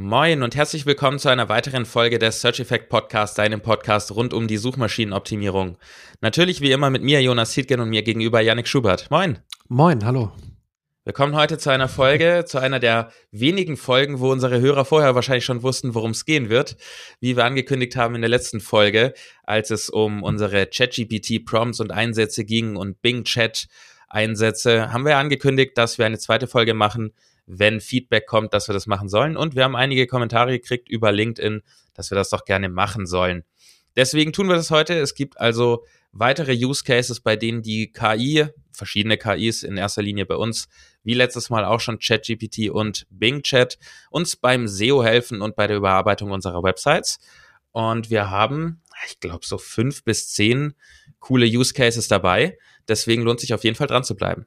Moin und herzlich willkommen zu einer weiteren Folge des Search Effect Podcast, deinem Podcast rund um die Suchmaschinenoptimierung. Natürlich wie immer mit mir, Jonas Hietgen und mir gegenüber Yannick Schubert. Moin. Moin, hallo. Wir kommen heute zu einer Folge, zu einer der wenigen Folgen, wo unsere Hörer vorher wahrscheinlich schon wussten, worum es gehen wird. Wie wir angekündigt haben in der letzten Folge, als es um unsere ChatGPT-Prompts und Einsätze ging und Bing Chat Einsätze, haben wir angekündigt, dass wir eine zweite Folge machen, wenn Feedback kommt, dass wir das machen sollen. Und wir haben einige Kommentare gekriegt über LinkedIn, dass wir das doch gerne machen sollen. Deswegen tun wir das heute. Es gibt also weitere Use Cases, bei denen die KI, verschiedene KIs in erster Linie bei uns, wie letztes Mal auch schon ChatGPT und Bing Chat, uns beim SEO helfen und bei der Überarbeitung unserer Websites. Und wir haben, ich glaube, so fünf bis zehn coole Use Cases dabei. Deswegen lohnt sich auf jeden Fall dran zu bleiben.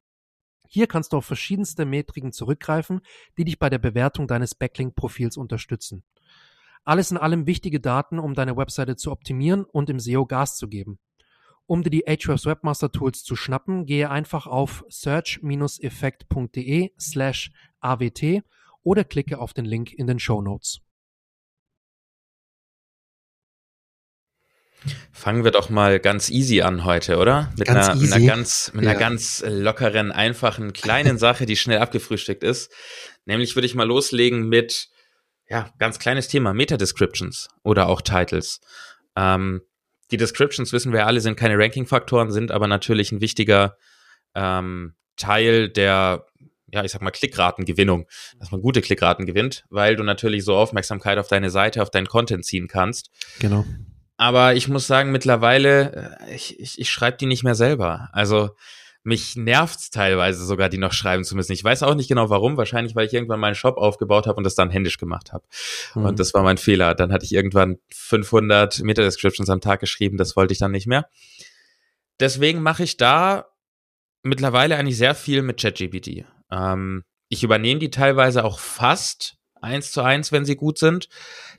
Hier kannst du auf verschiedenste Metriken zurückgreifen, die dich bei der Bewertung deines Backlink-Profils unterstützen. Alles in allem wichtige Daten, um deine Webseite zu optimieren und im SEO Gas zu geben. Um dir die Ahrefs Webmaster Tools zu schnappen, gehe einfach auf search-effekt.de slash awt oder klicke auf den Link in den Show Notes. Fangen wir doch mal ganz easy an heute, oder? Mit, ganz einer, easy. einer ganz, mit Ja. einer ganz lockeren, einfachen, kleinen Sache, die schnell abgefrühstückt ist. Nämlich würde ich mal loslegen mit, ja, ganz kleines Thema, Meta-Descriptions oder auch Titles. Ähm, die Descriptions, wissen wir alle, sind keine Ranking-Faktoren, sind aber natürlich ein wichtiger ähm, Teil der, ja, ich sag mal, Klickratengewinnung, dass man gute Klickraten gewinnt, weil du natürlich so Aufmerksamkeit auf deine Seite, auf deinen Content ziehen kannst. Genau. Aber ich muss sagen, mittlerweile, äh, ich, ich, ich schreibe die nicht mehr selber. Also mich nervt's teilweise sogar, die noch schreiben zu müssen. Ich weiß auch nicht genau warum. Wahrscheinlich, weil ich irgendwann meinen Shop aufgebaut habe und das dann händisch gemacht habe. Mhm. Und das war mein Fehler. Dann hatte ich irgendwann 500 Meta-Descriptions am Tag geschrieben. Das wollte ich dann nicht mehr. Deswegen mache ich da mittlerweile eigentlich sehr viel mit ChatGPT. Ähm, ich übernehme die teilweise auch fast eins zu eins, wenn sie gut sind.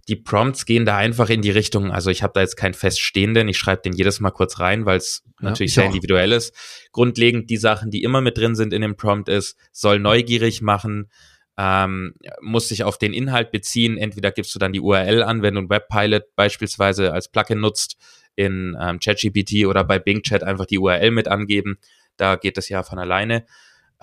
Die Prompts gehen da einfach in die Richtung. Also ich habe da jetzt keinen feststehenden. Ich schreibe den jedes Mal kurz rein, weil es Ja, natürlich ich sehr auch. individuell ist. Grundlegend die Sachen, die immer mit drin sind in dem Prompt ist, soll neugierig machen, ähm, muss sich auf den Inhalt beziehen. Entweder gibst du dann die URL an, wenn du ein Webpilot beispielsweise als Plugin nutzt in ähm, ChatGPT oder bei Bing Chat einfach die URL mit angeben. Da geht es ja von alleine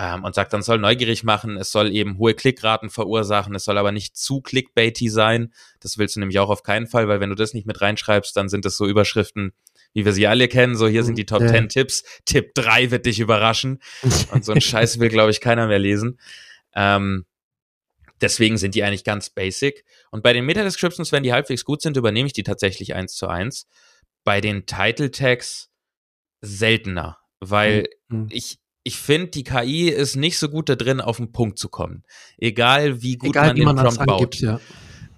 ähm, und sagt dann, soll neugierig machen, es soll eben hohe Klickraten verursachen, es soll aber nicht zu clickbaity sein. Das willst du nämlich auch auf keinen Fall, weil wenn du das nicht mit reinschreibst, dann sind es so Überschriften, wie wir sie alle kennen. So, hier sind die Top Ja. 10 Tipps. Tipp 3 wird dich überraschen. Und so ein Scheiß will, glaube ich, keiner mehr lesen. Ähm, deswegen sind die eigentlich ganz basic. Und bei den Meta-Descriptions, wenn die halbwegs gut sind, übernehme ich die tatsächlich eins zu eins. Bei den Title-Tags seltener, weil Mhm. ich, ich finde, die KI ist nicht so gut da drin, auf den Punkt zu kommen. Egal wie gut Egal, man wie den man das Prompt angibt, baut. ja.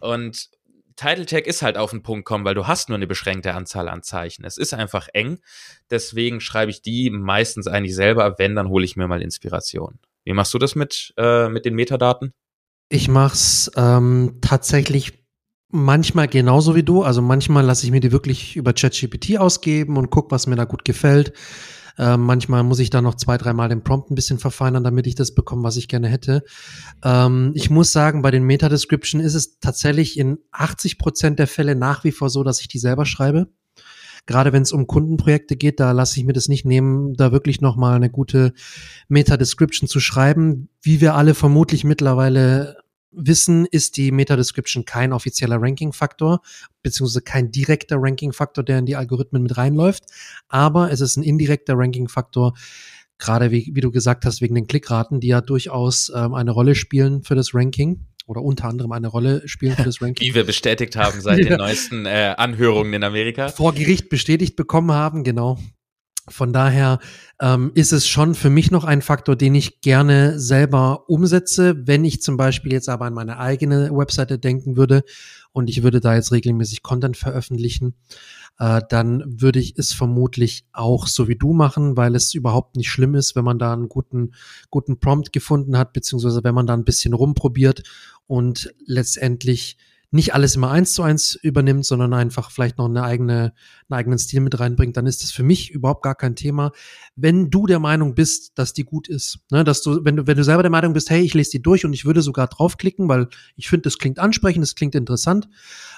Und Title Tag ist halt auf den Punkt kommen, weil du hast nur eine beschränkte Anzahl an Zeichen. Es ist einfach eng. Deswegen schreibe ich die meistens eigentlich selber. Wenn, dann hole ich mir mal Inspiration. Wie machst du das mit, äh, mit den Metadaten? Ich mach's ähm, tatsächlich manchmal genauso wie du. Also manchmal lasse ich mir die wirklich über ChatGPT ausgeben und guck, was mir da gut gefällt. Ähm, manchmal muss ich da noch zwei, dreimal den Prompt ein bisschen verfeinern, damit ich das bekomme, was ich gerne hätte. Ähm, ich muss sagen, bei den Meta-Description ist es tatsächlich in 80 Prozent der Fälle nach wie vor so, dass ich die selber schreibe. Gerade wenn es um Kundenprojekte geht, da lasse ich mir das nicht nehmen, da wirklich nochmal eine gute Meta-Description zu schreiben. Wie wir alle vermutlich mittlerweile wissen, ist die Meta-Description kein offizieller Ranking-Faktor, beziehungsweise kein direkter Ranking-Faktor, der in die Algorithmen mit reinläuft. Aber es ist ein indirekter Ranking-Faktor, gerade wie, wie du gesagt hast, wegen den Klickraten, die ja durchaus ähm, eine Rolle spielen für das Ranking oder unter anderem eine Rolle spielen für das Ranking. Wie wir bestätigt haben seit Ja. den neuesten äh, Anhörungen in Amerika. vor Gericht bestätigt bekommen haben, genau. Von daher ähm, ist es schon für mich noch ein Faktor, den ich gerne selber umsetze. Wenn ich zum Beispiel jetzt aber an meine eigene Webseite denken würde und ich würde da jetzt regelmäßig Content veröffentlichen, äh, dann würde ich es vermutlich auch so wie du machen, weil es überhaupt nicht schlimm ist, wenn man da einen guten, guten Prompt gefunden hat, beziehungsweise wenn man da ein bisschen rumprobiert und letztendlich nicht alles immer eins zu eins übernimmt, sondern einfach vielleicht noch eine eigene, einen eigenen Stil mit reinbringt, dann ist das für mich überhaupt gar kein Thema. Wenn du der Meinung bist, dass die gut ist, ne, dass du, wenn du, wenn du selber der Meinung bist, hey, ich lese die durch und ich würde sogar draufklicken, weil ich finde, das klingt ansprechend, das klingt interessant,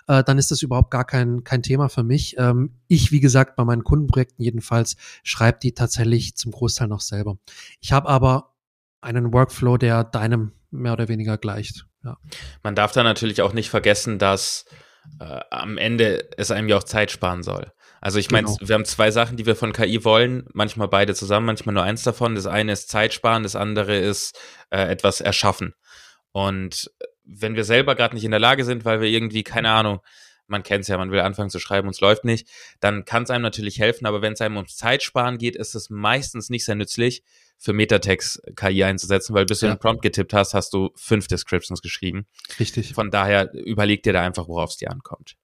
äh, dann ist das überhaupt gar kein, kein Thema für mich. Ähm, ich, wie gesagt, bei meinen Kundenprojekten jedenfalls, schreibe die tatsächlich zum Großteil noch selber. Ich habe aber einen Workflow, der deinem mehr oder weniger gleicht. Ja. Man darf da natürlich auch nicht vergessen, dass äh, am Ende es einem ja auch Zeit sparen soll. Also ich meine, genau. wir haben zwei Sachen, die wir von KI wollen, manchmal beide zusammen, manchmal nur eins davon. Das eine ist Zeit sparen, das andere ist äh, etwas erschaffen. Und wenn wir selber gerade nicht in der Lage sind, weil wir irgendwie, keine Ahnung, man kennt es ja, man will anfangen zu schreiben und es läuft nicht, dann kann es einem natürlich helfen, aber wenn es einem ums Zeitsparen geht, ist es meistens nicht sehr nützlich, für Metatext KI einzusetzen, weil bis du ja. den Prompt getippt hast, hast du fünf Descriptions geschrieben. Richtig. Von daher überleg dir da einfach, worauf es dir ankommt.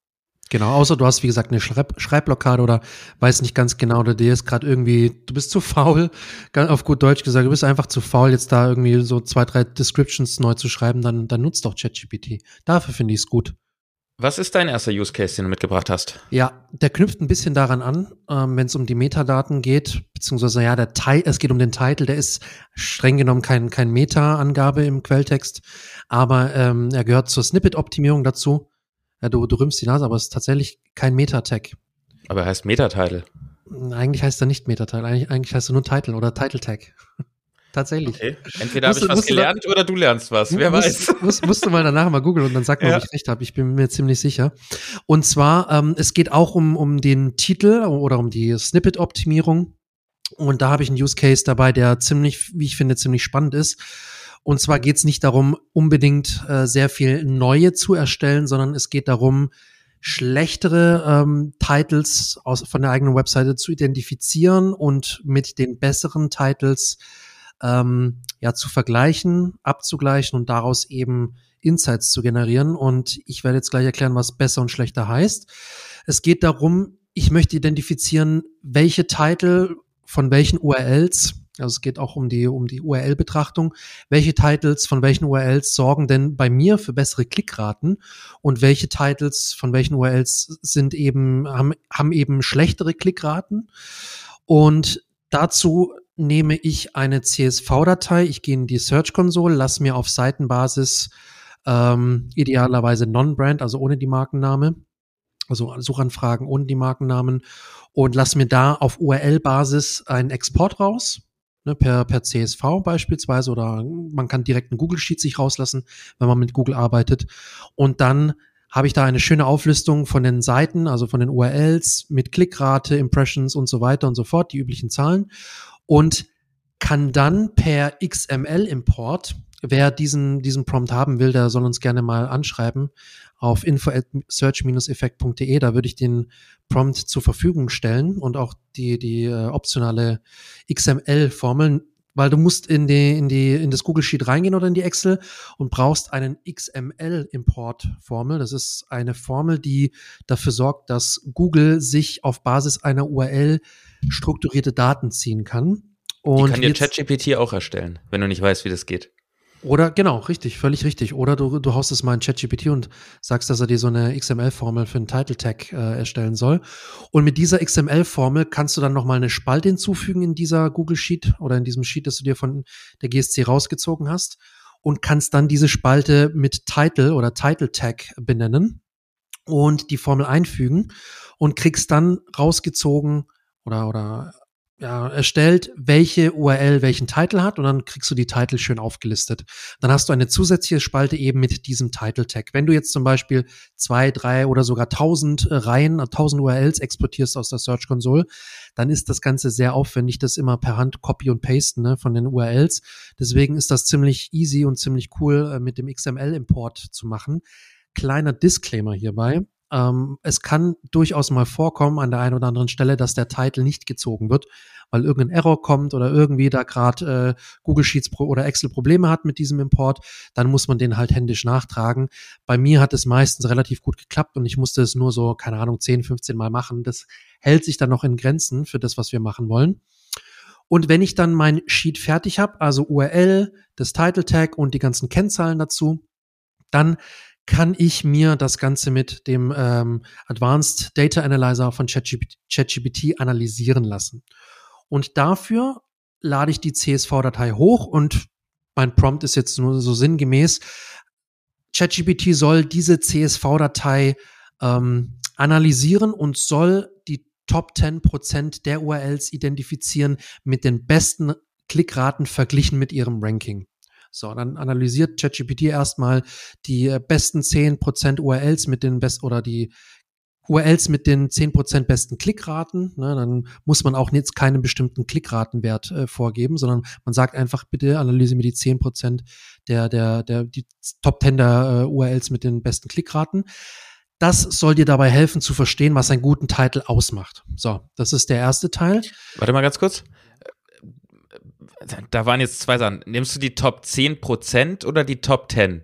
Genau, außer du hast, wie gesagt, eine Schreib Schreibblockade oder weiß nicht ganz genau, oder dir ist gerade irgendwie, du bist zu faul, auf gut Deutsch gesagt, du bist einfach zu faul, jetzt da irgendwie so zwei, drei Descriptions neu zu schreiben, dann, dann nutzt doch ChatGPT. Dafür finde ich es gut. Was ist dein erster Use Case, den du mitgebracht hast? Ja, der knüpft ein bisschen daran an, ähm, wenn es um die Metadaten geht, beziehungsweise ja, der Teil, es geht um den Titel, der ist streng genommen kein, kein Meta-Angabe im Quelltext, aber ähm, er gehört zur Snippet-Optimierung dazu. Ja, du, du rümpfst die Nase, aber es ist tatsächlich kein Meta-Tag. Aber er heißt Meta-Title. Eigentlich heißt er nicht Meta-Title, eigentlich, eigentlich heißt er nur Title oder Title-Tag. Tatsächlich. Okay. Entweder habe ich was gelernt oder du lernst was. Wer musst, weiß. Musst, musst du mal danach mal googeln und dann sag mal, ja. ob ich recht habe. Ich bin mir ziemlich sicher. Und zwar, ähm, es geht auch um, um den Titel oder um die Snippet-Optimierung. Und da habe ich einen Use Case dabei, der ziemlich, wie ich finde, ziemlich spannend ist. Und zwar geht es nicht darum, unbedingt äh, sehr viel neue zu erstellen, sondern es geht darum, schlechtere ähm, Titles aus, von der eigenen Webseite zu identifizieren und mit den besseren Titles ähm, ja zu vergleichen, abzugleichen und daraus eben Insights zu generieren. Und ich werde jetzt gleich erklären, was besser und schlechter heißt. Es geht darum, ich möchte identifizieren, welche Titel von welchen URLs, also es geht auch um die, um die URL-Betrachtung, welche Titles von welchen URLs sorgen denn bei mir für bessere Klickraten und welche Titles von welchen URLs sind eben, haben, haben eben schlechtere Klickraten. Und dazu nehme ich eine CSV-Datei, ich gehe in die Search Console, lasse mir auf Seitenbasis ähm, idealerweise Non-Brand, also ohne die Markenname, also Suchanfragen ohne die Markennamen und lasse mir da auf URL-Basis einen Export raus, ne, per, per CSV beispielsweise oder man kann direkt einen Google Sheet sich rauslassen, wenn man mit Google arbeitet. Und dann habe ich da eine schöne Auflistung von den Seiten, also von den URLs mit Klickrate, Impressions und so weiter und so fort, die üblichen Zahlen und kann dann per XML-Import, wer diesen, diesen Prompt haben will, der soll uns gerne mal anschreiben auf info at search-effekt.de. Da würde ich den Prompt zur Verfügung stellen und auch die, die äh, optionale XML-Formel, weil du musst in die, in die, in das Google Sheet reingehen oder in die Excel und brauchst einen XML-Import-Formel. Das ist eine Formel, die dafür sorgt, dass Google sich auf Basis einer URL strukturierte Daten ziehen kann. Und die kann dir ChatGPT auch erstellen, wenn du nicht weißt, wie das geht. Oder genau, richtig, völlig richtig. Oder du, du haust es mal in ChatGPT und sagst, dass er dir so eine XML-Formel für einen Title Tag äh, erstellen soll. Und mit dieser XML-Formel kannst du dann nochmal eine Spalte hinzufügen in dieser Google Sheet oder in diesem Sheet, das du dir von der GSC rausgezogen hast und kannst dann diese Spalte mit Title oder Title Tag benennen und die Formel einfügen und kriegst dann rausgezogen oder, oder ja, erstellt, welche URL welchen Titel hat und dann kriegst du die Titel schön aufgelistet. Dann hast du eine zusätzliche Spalte eben mit diesem Title Tag. Wenn du jetzt zum Beispiel zwei, drei oder sogar tausend Reihen, tausend URLs exportierst aus der Search Console, dann ist das Ganze sehr aufwendig, das immer per Hand copy und pasten ne, von den URLs. Deswegen ist das ziemlich easy und ziemlich cool äh, mit dem XML Import zu machen. Kleiner Disclaimer hierbei. Ähm, es kann durchaus mal vorkommen an der einen oder anderen Stelle, dass der Titel nicht gezogen wird, weil irgendein Error kommt oder irgendwie da gerade äh, Google Sheets oder Excel Probleme hat mit diesem Import, dann muss man den halt händisch nachtragen. Bei mir hat es meistens relativ gut geklappt und ich musste es nur so, keine Ahnung, 10, 15 Mal machen. Das hält sich dann noch in Grenzen für das, was wir machen wollen. Und wenn ich dann mein Sheet fertig habe, also URL, das Title Tag und die ganzen Kennzahlen dazu, dann kann ich mir das Ganze mit dem ähm, Advanced Data Analyzer von ChatGPT, analysieren lassen. Und dafür lade ich die CSV-Datei hoch und mein Prompt ist jetzt nur so sinngemäß. ChatGPT soll diese CSV-Datei ähm, analysieren und soll die Top 10% der URLs identifizieren mit den besten Klickraten verglichen mit ihrem Ranking. So, dann analysiert ChatGPT erstmal die äh, besten 10% URLs mit den besten oder die URLs mit den 10% besten Klickraten. Ne, dann muss man auch jetzt keinen bestimmten Klickratenwert äh, vorgeben, sondern man sagt einfach, bitte analysiere mir die 10% der, der, der, die Top 10 der äh, URLs mit den besten Klickraten. Das soll dir dabei helfen zu verstehen, was einen guten Titel ausmacht. So, das ist der erste Teil. Warte mal ganz kurz da waren jetzt zwei Sachen. Nimmst du die Top 10% oder die Top 10?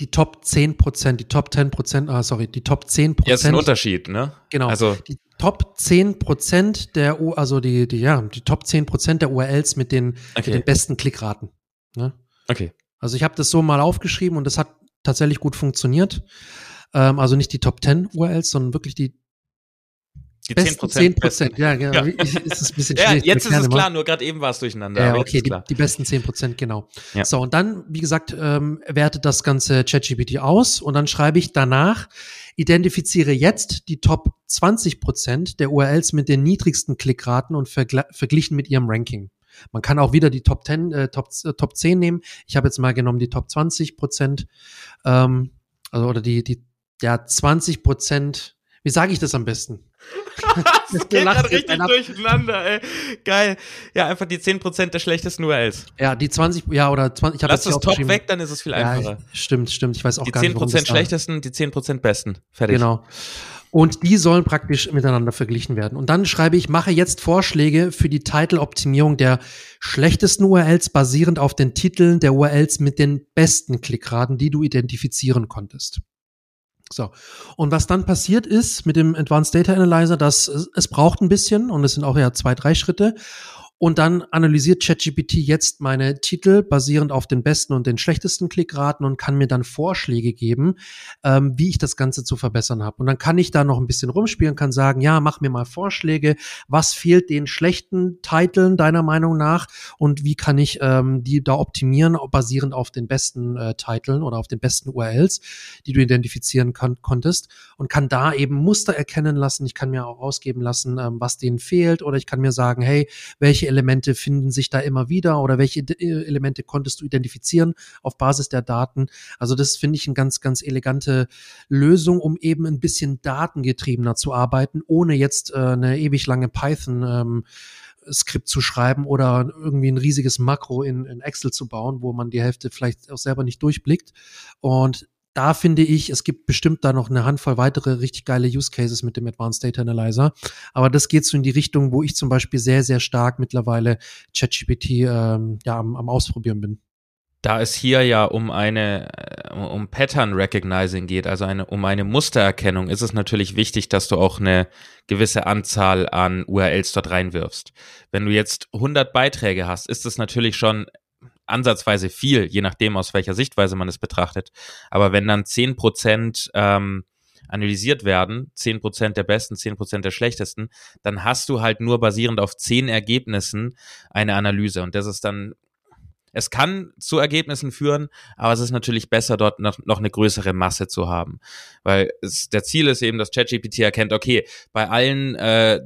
Die Top 10%, die Top 10%, ah, sorry, die Top 10%. Ja, ist ein Unterschied, ne? Genau. Also, die Top 10% der, U also die, die, ja, die Top 10% der URLs mit den, okay. mit den besten Klickraten. Ne? Okay. Also ich habe das so mal aufgeschrieben und das hat tatsächlich gut funktioniert. Ähm, also nicht die Top 10 URLs, sondern wirklich die die besten 10 Prozent. Ja, genau. Ja. Ist es ein bisschen ja, jetzt ist es klar, nur gerade eben war es durcheinander. Ja, okay, die, die, besten 10 Prozent, genau. Ja. So, und dann, wie gesagt, ähm, wertet das ganze ChatGPT aus und dann schreibe ich danach, identifiziere jetzt die Top 20 Prozent der URLs mit den niedrigsten Klickraten und verglichen mit ihrem Ranking. Man kann auch wieder die Top 10, äh, Top, äh, Top 10 nehmen. Ich habe jetzt mal genommen die Top 20 Prozent, ähm, also oder die, die, ja, 20 Prozent, wie sage ich das am besten? das geht gerade richtig durcheinander, ey. Geil. Ja, einfach die 10% der schlechtesten URLs. Ja, die 20, ja, oder 20, ich habe Lass das Top weg, dann ist es viel einfacher. Ja, stimmt, stimmt. Ich weiß auch die gar nicht, Die 10% schlechtesten, die 10% besten. Fertig. Genau. Und die sollen praktisch miteinander verglichen werden. Und dann schreibe ich, mache jetzt Vorschläge für die Title-Optimierung der schlechtesten URLs basierend auf den Titeln der URLs mit den besten Klickraten, die du identifizieren konntest. So. Und was dann passiert ist mit dem Advanced Data Analyzer, dass es braucht ein bisschen und es sind auch ja zwei, drei Schritte. Und dann analysiert ChatGPT jetzt meine Titel basierend auf den besten und den schlechtesten Klickraten und kann mir dann Vorschläge geben, ähm, wie ich das Ganze zu verbessern habe. Und dann kann ich da noch ein bisschen rumspielen, kann sagen, ja, mach mir mal Vorschläge, was fehlt den schlechten Titeln deiner Meinung nach und wie kann ich ähm, die da optimieren, basierend auf den besten äh, Titeln oder auf den besten URLs, die du identifizieren kon konntest und kann da eben Muster erkennen lassen. Ich kann mir auch ausgeben lassen, ähm, was denen fehlt oder ich kann mir sagen, hey, welche Elemente finden sich da immer wieder oder welche äh, Elemente konntest du identifizieren auf Basis der Daten. Also das finde ich eine ganz, ganz elegante Lösung, um eben ein bisschen datengetriebener zu arbeiten, ohne jetzt äh, eine ewig lange Python ähm, Skript zu schreiben oder irgendwie ein riesiges Makro in, in Excel zu bauen, wo man die Hälfte vielleicht auch selber nicht durchblickt. Und da finde ich, es gibt bestimmt da noch eine Handvoll weitere richtig geile Use Cases mit dem Advanced Data Analyzer. Aber das geht so in die Richtung, wo ich zum Beispiel sehr, sehr stark mittlerweile ChatGPT ähm, ja, am, am Ausprobieren bin. Da es hier ja um eine äh, um Pattern Recognizing geht, also eine, um eine Mustererkennung, ist es natürlich wichtig, dass du auch eine gewisse Anzahl an URLs dort reinwirfst. Wenn du jetzt 100 Beiträge hast, ist es natürlich schon ansatzweise viel, je nachdem, aus welcher Sichtweise man es betrachtet. Aber wenn dann zehn Prozent ähm, analysiert werden, zehn Prozent der besten, zehn Prozent der schlechtesten, dann hast du halt nur basierend auf zehn Ergebnissen eine Analyse. Und das ist dann, es kann zu Ergebnissen führen, aber es ist natürlich besser, dort noch, noch eine größere Masse zu haben. Weil es, der Ziel ist eben, dass ChatGPT erkennt, okay, bei allen äh,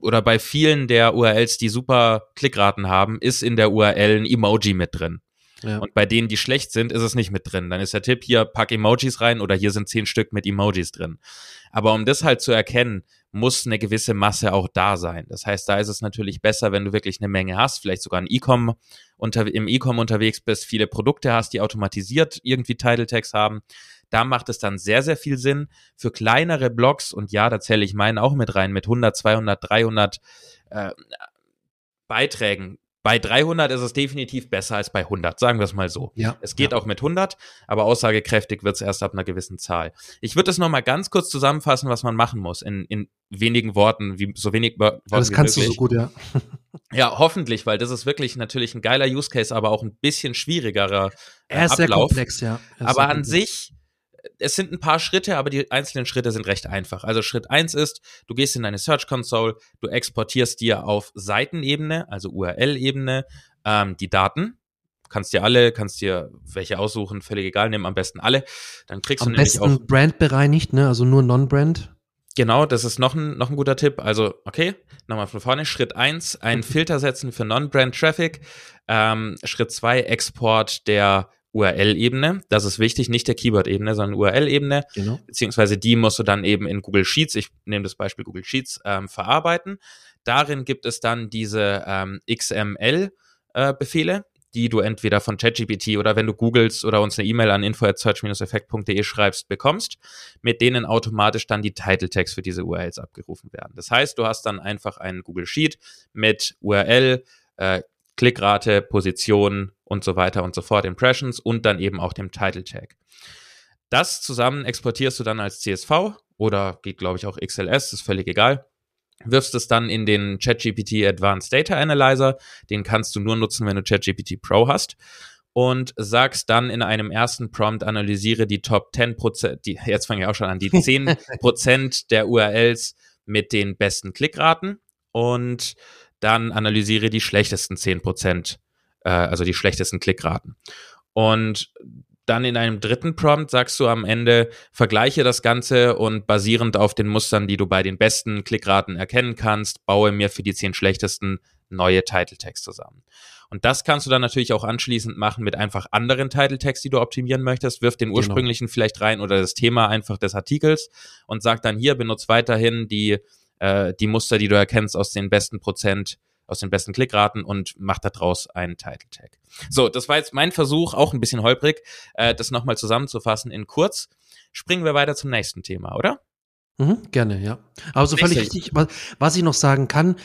oder bei vielen der URLs, die super Klickraten haben, ist in der URL ein Emoji mit drin. Ja. Und bei denen, die schlecht sind, ist es nicht mit drin. Dann ist der Tipp hier, pack Emojis rein oder hier sind zehn Stück mit Emojis drin. Aber um das halt zu erkennen, muss eine gewisse Masse auch da sein. Das heißt, da ist es natürlich besser, wenn du wirklich eine Menge hast, vielleicht sogar ein E-Com unter, im E-Com unterwegs bist, viele Produkte hast, die automatisiert irgendwie Title Tags haben, da macht es dann sehr, sehr viel Sinn. Für kleinere Blogs, und ja, da zähle ich meinen auch mit rein, mit 100, 200, 300, äh, Beiträgen bei 300 ist es definitiv besser als bei 100, sagen wir es mal so. Ja, es geht ja. auch mit 100, aber aussagekräftig wird es erst ab einer gewissen Zahl. Ich würde es nochmal ganz kurz zusammenfassen, was man machen muss, in, in wenigen Worten, wie so wenig Worten Das kannst möglich. du so gut, ja. ja, hoffentlich, weil das ist wirklich natürlich ein geiler Use Case, aber auch ein bisschen schwierigerer äh, er ist Ablauf. Sehr komplex, ja. Aber an komplex. sich es sind ein paar Schritte, aber die einzelnen Schritte sind recht einfach. Also Schritt eins ist, du gehst in deine Search Console, du exportierst dir auf Seitenebene, also URL-Ebene, ähm, die Daten. Kannst dir alle, kannst dir welche aussuchen, völlig egal, nimm am besten alle. Dann kriegst am du nämlich besten auch. Brand bereinigt, ne? Also nur Non-Brand. Genau, das ist noch ein, noch ein guter Tipp. Also, okay, nochmal von vorne. Schritt eins, einen Filter setzen für Non-Brand-Traffic. Ähm, Schritt zwei, Export der URL-Ebene. Das ist wichtig, nicht der Keyword-Ebene, sondern URL-Ebene. Genau. Beziehungsweise die musst du dann eben in Google Sheets, ich nehme das Beispiel Google Sheets, ähm, verarbeiten. Darin gibt es dann diese ähm, XML-Befehle, äh, die du entweder von ChatGPT oder wenn du googelst oder uns eine E-Mail an info@search-effekt.de schreibst, bekommst, mit denen automatisch dann die Title Tags für diese URLs abgerufen werden. Das heißt, du hast dann einfach einen Google Sheet mit URL, äh, Klickrate, Position und so weiter und so fort, Impressions und dann eben auch dem Title Tag. Das zusammen exportierst du dann als CSV oder geht, glaube ich, auch XLS, ist völlig egal. Wirfst es dann in den ChatGPT Advanced Data Analyzer. Den kannst du nur nutzen, wenn du ChatGPT Pro hast. Und sagst dann in einem ersten Prompt, analysiere die Top 10%, die, jetzt fange ich auch schon an, die 10% der URLs mit den besten Klickraten. Und dann analysiere die schlechtesten 10 Prozent, äh, also die schlechtesten Klickraten. Und dann in einem dritten Prompt sagst du am Ende, vergleiche das Ganze und basierend auf den Mustern, die du bei den besten Klickraten erkennen kannst, baue mir für die zehn schlechtesten neue Title Tags zusammen. Und das kannst du dann natürlich auch anschließend machen mit einfach anderen Title Tags, die du optimieren möchtest. Wirf den genau. ursprünglichen genau. vielleicht rein oder das Thema einfach des Artikels und sag dann hier, benutze weiterhin die äh, die Muster, die du erkennst aus den besten Prozent, aus den besten Klickraten und mach daraus einen Title Tag. So, das war jetzt mein Versuch, auch ein bisschen holprig, äh, das nochmal zusammenzufassen in kurz. Springen wir weiter zum nächsten Thema, oder? Mhm, gerne, ja. Aber so völlig richtig, was, was ich noch sagen kann,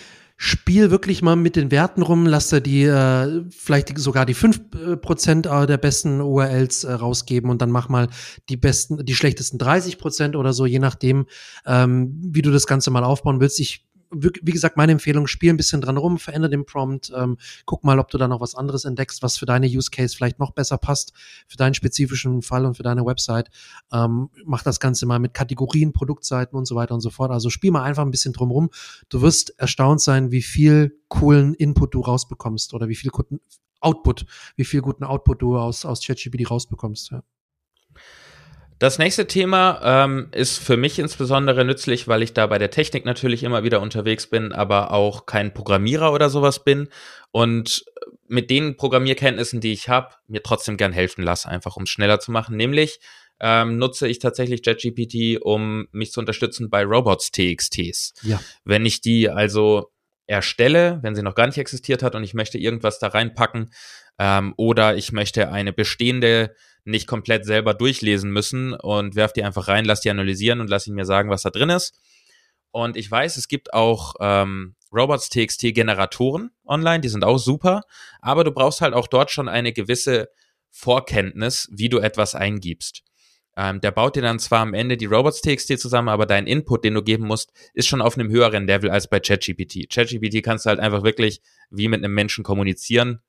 spiel wirklich mal mit den Werten rum, lass dir die äh, vielleicht sogar die fünf äh, Prozent äh, der besten URLs äh, rausgeben und dann mach mal die besten, die schlechtesten 30 Prozent oder so, je nachdem, ähm, wie du das Ganze mal aufbauen willst. Ich wie gesagt, meine Empfehlung, spiel ein bisschen dran rum, verändere den Prompt, ähm, guck mal, ob du da noch was anderes entdeckst, was für deine Use Case vielleicht noch besser passt, für deinen spezifischen Fall und für deine Website. Ähm, mach das Ganze mal mit Kategorien, Produktseiten und so weiter und so fort. Also spiel mal einfach ein bisschen drum rum. Du wirst erstaunt sein, wie viel coolen Input du rausbekommst oder wie viel guten Output, wie viel guten Output du aus, aus ChatGPT rausbekommst. Ja. Das nächste Thema ähm, ist für mich insbesondere nützlich, weil ich da bei der Technik natürlich immer wieder unterwegs bin, aber auch kein Programmierer oder sowas bin und mit den Programmierkenntnissen, die ich habe, mir trotzdem gern helfen lasse, einfach um es schneller zu machen. Nämlich ähm, nutze ich tatsächlich JetGPT, um mich zu unterstützen bei Robots TXTs. Ja. Wenn ich die also erstelle, wenn sie noch gar nicht existiert hat und ich möchte irgendwas da reinpacken ähm, oder ich möchte eine bestehende nicht komplett selber durchlesen müssen und werf die einfach rein, lass die analysieren und lass ihn mir sagen, was da drin ist. Und ich weiß, es gibt auch ähm, Robots.txt-Generatoren online, die sind auch super, aber du brauchst halt auch dort schon eine gewisse Vorkenntnis, wie du etwas eingibst. Ähm, der baut dir dann zwar am Ende die Robots.txt zusammen, aber dein Input, den du geben musst, ist schon auf einem höheren Level als bei ChatGPT. ChatGPT kannst du halt einfach wirklich wie mit einem Menschen kommunizieren,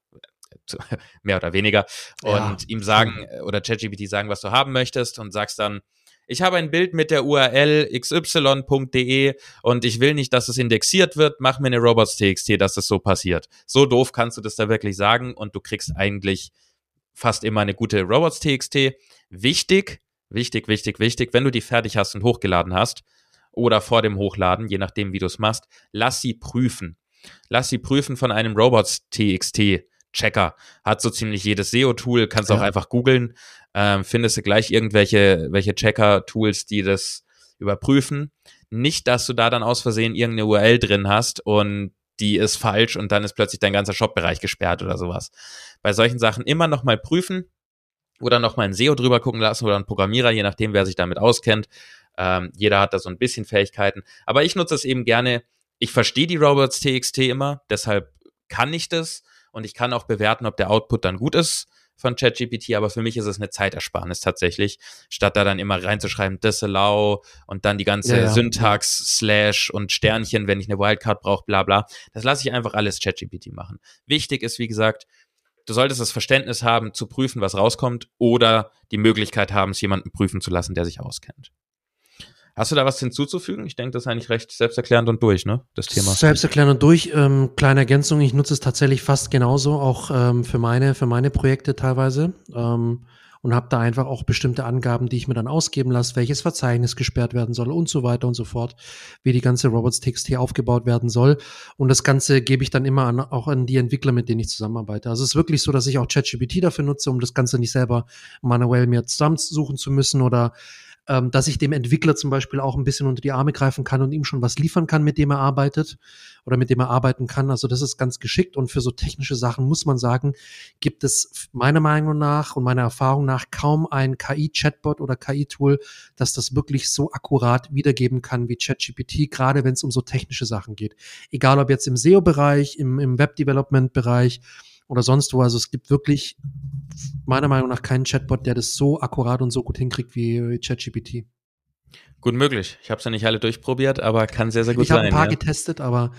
mehr oder weniger, und ja. ihm sagen oder ChatGPT sagen, was du haben möchtest und sagst dann, ich habe ein Bild mit der URL xy.de und ich will nicht, dass es indexiert wird, mach mir eine robots.txt, dass das so passiert. So doof kannst du das da wirklich sagen und du kriegst eigentlich fast immer eine gute robots.txt. Wichtig, wichtig, wichtig, wichtig, wenn du die fertig hast und hochgeladen hast oder vor dem Hochladen, je nachdem, wie du es machst, lass sie prüfen. Lass sie prüfen von einem robots.txt Checker. Hat so ziemlich jedes SEO-Tool, kannst ja. auch einfach googeln, ähm, findest du gleich irgendwelche welche Checker-Tools, die das überprüfen. Nicht, dass du da dann aus Versehen irgendeine URL drin hast und die ist falsch und dann ist plötzlich dein ganzer Shop-Bereich gesperrt oder sowas. Bei solchen Sachen immer nochmal prüfen oder nochmal ein SEO drüber gucken lassen oder ein Programmierer, je nachdem, wer sich damit auskennt. Ähm, jeder hat da so ein bisschen Fähigkeiten. Aber ich nutze es eben gerne. Ich verstehe die Robots.txt immer, deshalb kann ich das und ich kann auch bewerten, ob der Output dann gut ist von ChatGPT, aber für mich ist es eine Zeitersparnis tatsächlich, statt da dann immer reinzuschreiben, disallow und dann die ganze ja, ja. Syntax, Slash und Sternchen, wenn ich eine Wildcard brauche, bla bla. Das lasse ich einfach alles ChatGPT machen. Wichtig ist, wie gesagt, du solltest das Verständnis haben, zu prüfen, was rauskommt, oder die Möglichkeit haben, es jemanden prüfen zu lassen, der sich auskennt. Hast du da was hinzuzufügen? Ich denke, das ist eigentlich recht selbsterklärend und durch, ne? Das Thema. Selbsterklärend und durch. Ähm, kleine Ergänzung, ich nutze es tatsächlich fast genauso, auch ähm, für meine, für meine Projekte teilweise. Ähm, und habe da einfach auch bestimmte Angaben, die ich mir dann ausgeben lasse, welches Verzeichnis gesperrt werden soll und so weiter und so fort, wie die ganze Robots.txt aufgebaut werden soll. Und das Ganze gebe ich dann immer an, auch an die Entwickler, mit denen ich zusammenarbeite. Also es ist wirklich so, dass ich auch ChatGPT dafür nutze, um das Ganze nicht selber manuell mir zusammensuchen zu müssen oder ähm, dass ich dem Entwickler zum Beispiel auch ein bisschen unter die Arme greifen kann und ihm schon was liefern kann, mit dem er arbeitet oder mit dem er arbeiten kann. Also das ist ganz geschickt und für so technische Sachen muss man sagen, gibt es meiner Meinung nach und meiner Erfahrung nach kaum ein KI-Chatbot oder KI-Tool, das das wirklich so akkurat wiedergeben kann wie ChatGPT, gerade wenn es um so technische Sachen geht. Egal ob jetzt im SEO-Bereich, im, im Web-Development-Bereich oder sonst wo. Also es gibt wirklich meiner Meinung nach keinen Chatbot, der das so akkurat und so gut hinkriegt wie ChatGPT. Gut möglich. Ich habe es ja nicht alle durchprobiert, aber kann sehr, sehr gut ich sein. Ich habe ein paar ja. getestet, aber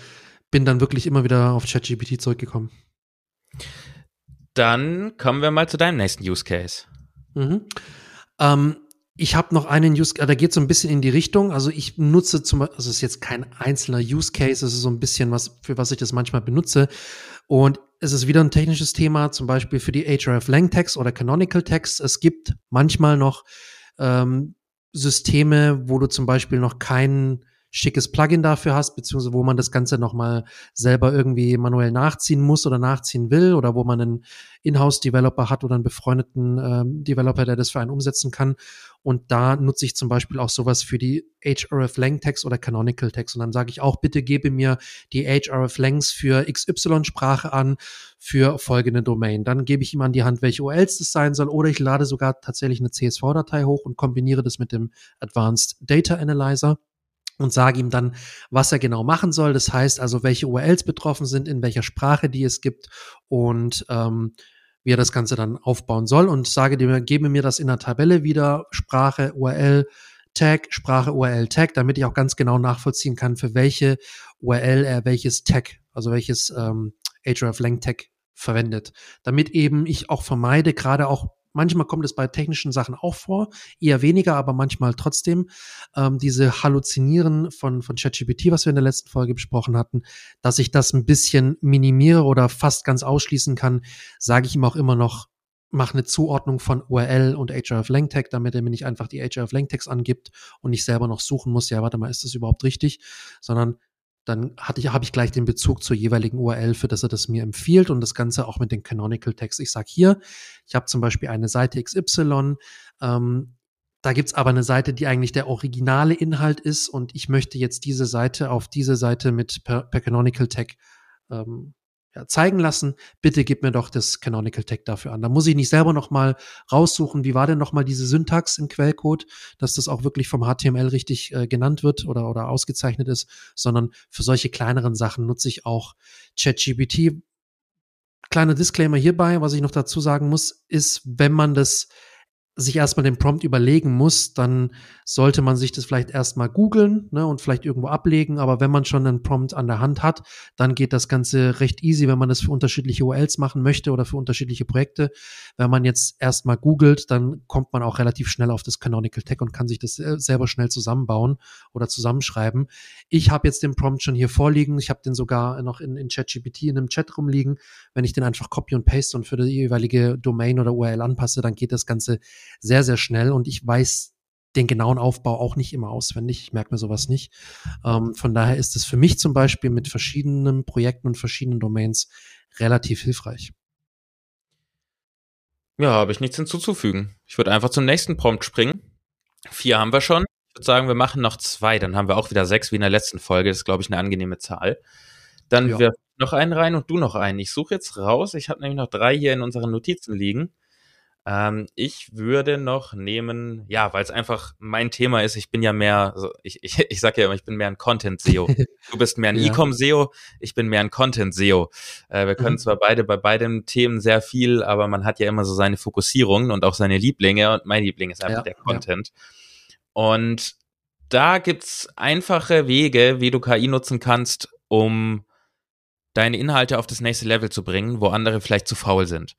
bin dann wirklich immer wieder auf ChatGPT zurückgekommen. Dann kommen wir mal zu deinem nächsten Use Case. Mhm. Ähm, ich habe noch einen Use, Case, da geht so ein bisschen in die Richtung. Also ich nutze zum Beispiel, also es ist jetzt kein einzelner Use Case, es ist so ein bisschen was, für was ich das manchmal benutze. Und es ist wieder ein technisches Thema, zum Beispiel für die href Lang Text oder Canonical Text. Es gibt manchmal noch ähm, Systeme, wo du zum Beispiel noch keinen schickes Plugin dafür hast, beziehungsweise wo man das Ganze nochmal selber irgendwie manuell nachziehen muss oder nachziehen will oder wo man einen Inhouse-Developer hat oder einen befreundeten ähm, Developer, der das für einen umsetzen kann. Und da nutze ich zum Beispiel auch sowas für die href-lang-Tags oder Canonical Tags. Und dann sage ich auch, bitte gebe mir die href-langs für XY-Sprache an für folgende Domain. Dann gebe ich ihm an die Hand, welche URLs das sein soll. Oder ich lade sogar tatsächlich eine CSV-Datei hoch und kombiniere das mit dem Advanced Data Analyzer und sage ihm dann, was er genau machen soll. Das heißt also, welche URLs betroffen sind, in welcher Sprache die es gibt und ähm, wie er das Ganze dann aufbauen soll. Und sage dem, gebe mir das in der Tabelle wieder, Sprache, URL, Tag, Sprache, URL, Tag, damit ich auch ganz genau nachvollziehen kann, für welche URL er welches Tag, also welches ähm, href-lang Tag verwendet, damit eben ich auch vermeide, gerade auch Manchmal kommt es bei technischen Sachen auch vor, eher weniger, aber manchmal trotzdem. Ähm, diese Halluzinieren von, von ChatGPT, was wir in der letzten Folge besprochen hatten, dass ich das ein bisschen minimiere oder fast ganz ausschließen kann, sage ich ihm auch immer noch, mach eine Zuordnung von URL und href-lang-tag, damit er mir nicht einfach die href-lang-tags angibt und ich selber noch suchen muss, ja, warte mal, ist das überhaupt richtig? Sondern dann hatte ich, habe ich gleich den Bezug zur jeweiligen URL, für das er das mir empfiehlt und das Ganze auch mit den Canonical Text. Ich sage hier, ich habe zum Beispiel eine Seite XY, ähm, da gibt's aber eine Seite, die eigentlich der originale Inhalt ist und ich möchte jetzt diese Seite auf diese Seite mit per, per Canonical Tag ähm, ja, zeigen lassen, bitte gib mir doch das Canonical Tag dafür an. Da muss ich nicht selber nochmal raussuchen, wie war denn nochmal diese Syntax im Quellcode, dass das auch wirklich vom HTML richtig äh, genannt wird oder, oder ausgezeichnet ist, sondern für solche kleineren Sachen nutze ich auch ChatGPT. Kleiner Disclaimer hierbei, was ich noch dazu sagen muss, ist, wenn man das sich erstmal den Prompt überlegen muss, dann sollte man sich das vielleicht erstmal googeln ne, und vielleicht irgendwo ablegen. Aber wenn man schon einen Prompt an der Hand hat, dann geht das Ganze recht easy, wenn man das für unterschiedliche URLs machen möchte oder für unterschiedliche Projekte. Wenn man jetzt erstmal googelt, dann kommt man auch relativ schnell auf das Canonical Tag und kann sich das selber schnell zusammenbauen oder zusammenschreiben. Ich habe jetzt den Prompt schon hier vorliegen. Ich habe den sogar noch in, in ChatGPT in einem Chat rumliegen. Wenn ich den einfach copy und paste und für die jeweilige Domain oder URL anpasse, dann geht das Ganze sehr, sehr schnell und ich weiß den genauen Aufbau auch nicht immer auswendig. Ich merke mir sowas nicht. Ähm, von daher ist es für mich zum Beispiel mit verschiedenen Projekten und verschiedenen Domains relativ hilfreich. Ja, habe ich nichts hinzuzufügen. Ich würde einfach zum nächsten Prompt springen. Vier haben wir schon. Ich würde sagen, wir machen noch zwei. Dann haben wir auch wieder sechs wie in der letzten Folge. Das ist, glaube ich, eine angenehme Zahl. Dann ja. wirf noch einen rein und du noch einen. Ich suche jetzt raus. Ich habe nämlich noch drei hier in unseren Notizen liegen. Ähm, ich würde noch nehmen, ja, weil es einfach mein Thema ist. Ich bin ja mehr, also ich, ich, ich sage ja immer, ich bin mehr ein Content-SEO. Du bist mehr ein ja. E-Com-SEO, ich bin mehr ein Content-SEO. Äh, wir können mhm. zwar beide bei beiden Themen sehr viel, aber man hat ja immer so seine Fokussierungen und auch seine Lieblinge. Und mein Liebling ist einfach ja, der Content. Ja. Und da gibt's einfache Wege, wie du KI nutzen kannst, um deine Inhalte auf das nächste Level zu bringen, wo andere vielleicht zu faul sind.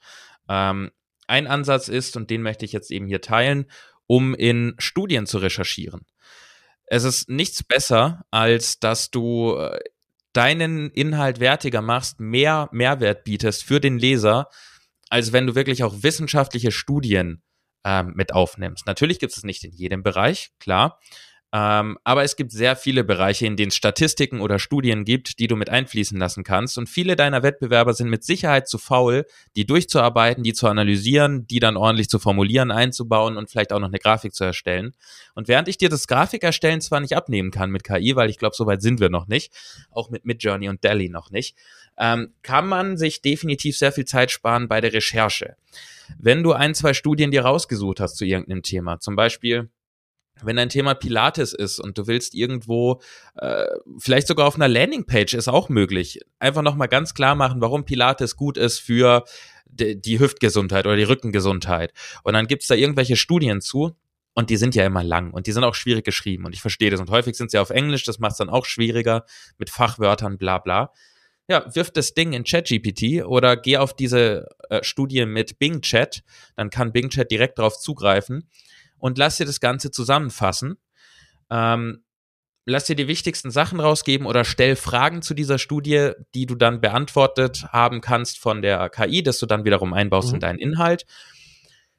Ähm, ein Ansatz ist, und den möchte ich jetzt eben hier teilen, um in Studien zu recherchieren. Es ist nichts besser, als dass du äh, deinen Inhalt wertiger machst, mehr Mehrwert bietest für den Leser, als wenn du wirklich auch wissenschaftliche Studien ähm, mit aufnimmst. Natürlich gibt es nicht in jedem Bereich, klar, ähm, aber es gibt sehr viele Bereiche, in denen es Statistiken oder Studien gibt, die du mit einfließen lassen kannst. Und viele deiner Wettbewerber sind mit Sicherheit zu faul, die durchzuarbeiten, die zu analysieren, die dann ordentlich zu formulieren, einzubauen und vielleicht auch noch eine Grafik zu erstellen. Und während ich dir das Grafikerstellen zwar nicht abnehmen kann mit KI, weil ich glaube, so weit sind wir noch nicht, auch mit Midjourney und Delhi noch nicht, ähm, kann man sich definitiv sehr viel Zeit sparen bei der Recherche. Wenn du ein, zwei Studien dir rausgesucht hast zu irgendeinem Thema, zum Beispiel wenn dein Thema Pilates ist und du willst irgendwo, äh, vielleicht sogar auf einer Landingpage ist auch möglich, einfach nochmal ganz klar machen, warum Pilates gut ist für die, Hüftgesundheit oder die Rückengesundheit. Und dann gibt's da irgendwelche Studien zu, und die sind ja immer lang und die sind auch schwierig geschrieben und ich verstehe das. Und häufig sind sie auf Englisch, das macht es dann auch schwieriger mit Fachwörtern, bla bla. Ja, wirf das Ding in ChatGPT oder geh auf diese äh, Studie mit Bing Chat, dann kann Bing Chat direkt darauf zugreifen und lass dir das Ganze zusammenfassen. Ähm, lass dir die wichtigsten Sachen rausgeben oder stell Fragen zu dieser Studie, die du dann beantwortet haben kannst von der KI, dass du dann wiederum einbaust mhm. in deinen Inhalt.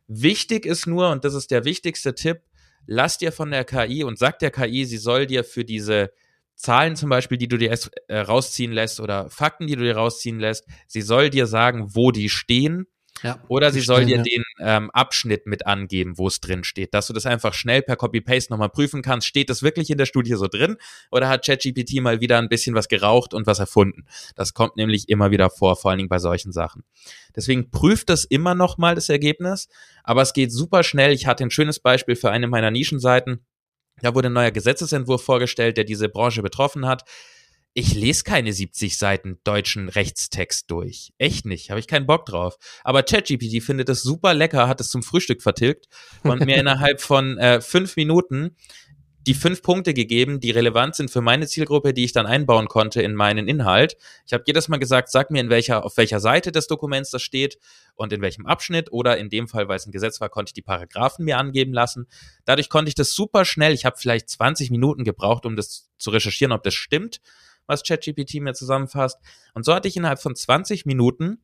Wichtig ist nur, und das ist der wichtigste Tipp, lass dir von der KI und sag der KI, sie soll dir für diese Zahlen zum Beispiel, die du dir äh, rausziehen lässt oder Fakten, die du dir rausziehen lässt, sie soll dir sagen, wo die stehen ja, Oder sie soll dir ja. den ähm, Abschnitt mit angeben, wo es drin steht, dass du das einfach schnell per Copy-Paste nochmal prüfen kannst. Steht das wirklich in der Studie so drin? Oder hat ChatGPT mal wieder ein bisschen was geraucht und was erfunden? Das kommt nämlich immer wieder vor, vor allen Dingen bei solchen Sachen. Deswegen prüft das immer nochmal das Ergebnis, aber es geht super schnell. Ich hatte ein schönes Beispiel für eine meiner Nischenseiten. Da wurde ein neuer Gesetzesentwurf vorgestellt, der diese Branche betroffen hat ich lese keine 70 Seiten deutschen Rechtstext durch. Echt nicht, habe ich keinen Bock drauf. Aber ChatGPT findet es super lecker, hat es zum Frühstück vertilgt und mir innerhalb von äh, fünf Minuten die fünf Punkte gegeben, die relevant sind für meine Zielgruppe, die ich dann einbauen konnte in meinen Inhalt. Ich habe jedes Mal gesagt, sag mir, in welcher, auf welcher Seite des Dokuments das steht und in welchem Abschnitt oder in dem Fall, weil es ein Gesetz war, konnte ich die Paragraphen mir angeben lassen. Dadurch konnte ich das super schnell, ich habe vielleicht 20 Minuten gebraucht, um das zu recherchieren, ob das stimmt was ChatGPT mir zusammenfasst. Und so hatte ich innerhalb von 20 Minuten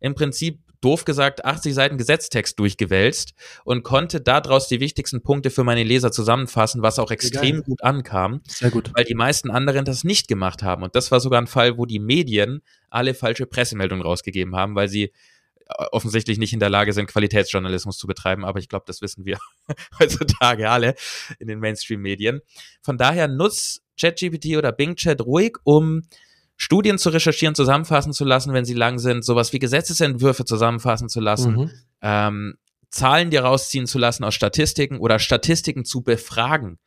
im Prinzip doof gesagt 80 Seiten Gesetztext durchgewälzt und konnte daraus die wichtigsten Punkte für meine Leser zusammenfassen, was auch extrem gut ankam. Sehr gut. Weil die meisten anderen das nicht gemacht haben. Und das war sogar ein Fall, wo die Medien alle falsche Pressemeldungen rausgegeben haben, weil sie äh, offensichtlich nicht in der Lage sind, Qualitätsjournalismus zu betreiben, aber ich glaube, das wissen wir heutzutage alle in den Mainstream-Medien. Von daher nutz ChatGPT oder Bing Chat ruhig, um Studien zu recherchieren, zusammenfassen zu lassen, wenn sie lang sind, sowas wie Gesetzesentwürfe zusammenfassen zu lassen, mhm. ähm, Zahlen dir rausziehen zu lassen aus Statistiken oder Statistiken zu befragen.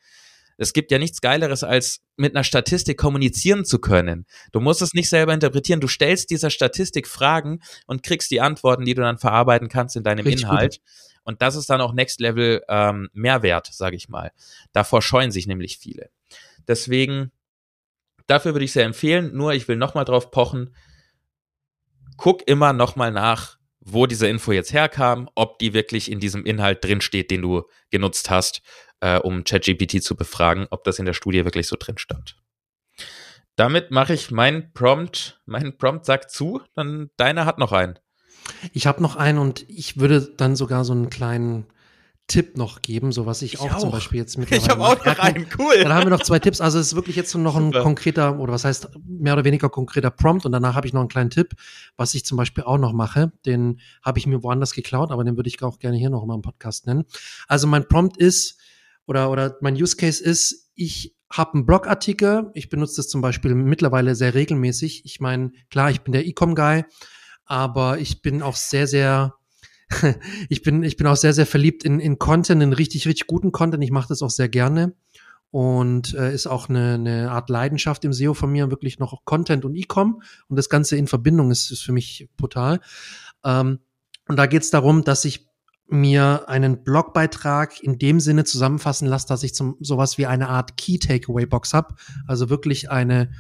Es gibt ja nichts Geileres, als mit einer Statistik kommunizieren zu können. Du musst es nicht selber interpretieren. Du stellst dieser Statistik Fragen und kriegst die Antworten, die du dann verarbeiten kannst in deinem Richtig Inhalt. Gut. Und das ist dann auch Next Level ähm, Mehrwert, sage ich mal. Davor scheuen sich nämlich viele. Deswegen, dafür würde ich sehr empfehlen. Nur, ich will nochmal drauf pochen. Guck immer nochmal nach, wo diese Info jetzt herkam, ob die wirklich in diesem Inhalt drinsteht, den du genutzt hast, äh, um ChatGPT zu befragen, ob das in der Studie wirklich so drin stand. Damit mache ich meinen Prompt, meinen Prompt sagt zu, dann deiner hat noch einen. Ich habe noch einen und ich würde dann sogar so einen kleinen Tipp noch geben, so was ich, ich auch, auch, zum Beispiel jetzt mittlerweile. Ich habe auch noch einen, cool. Dann haben wir noch zwei Tipps. Also es ist wirklich jetzt noch ein konkreter oder was heißt mehr oder weniger konkreter Prompt und danach habe ich noch einen kleinen Tipp, was ich zum Beispiel auch noch mache. Den habe ich mir woanders geklaut, aber den würde ich auch gerne hier noch mal im Podcast nennen. Also mein Prompt ist oder oder mein Use Case ist, ich habe einen Blogartikel. Ich benutze das zum Beispiel mittlerweile sehr regelmäßig. Ich meine, klar, ich bin der E-Com Guy, aber ich bin auch sehr sehr ich bin, ich bin auch sehr, sehr verliebt in, in Content, in richtig, richtig guten Content. Ich mache das auch sehr gerne und äh, ist auch eine, eine Art Leidenschaft im SEO von mir, wirklich noch Content und E-Com und das Ganze in Verbindung ist, ist für mich brutal. Ähm, und da geht es darum, dass ich mir einen Blogbeitrag in dem Sinne zusammenfassen lasse, dass ich zum sowas wie eine Art Key Takeaway Box habe, also wirklich eine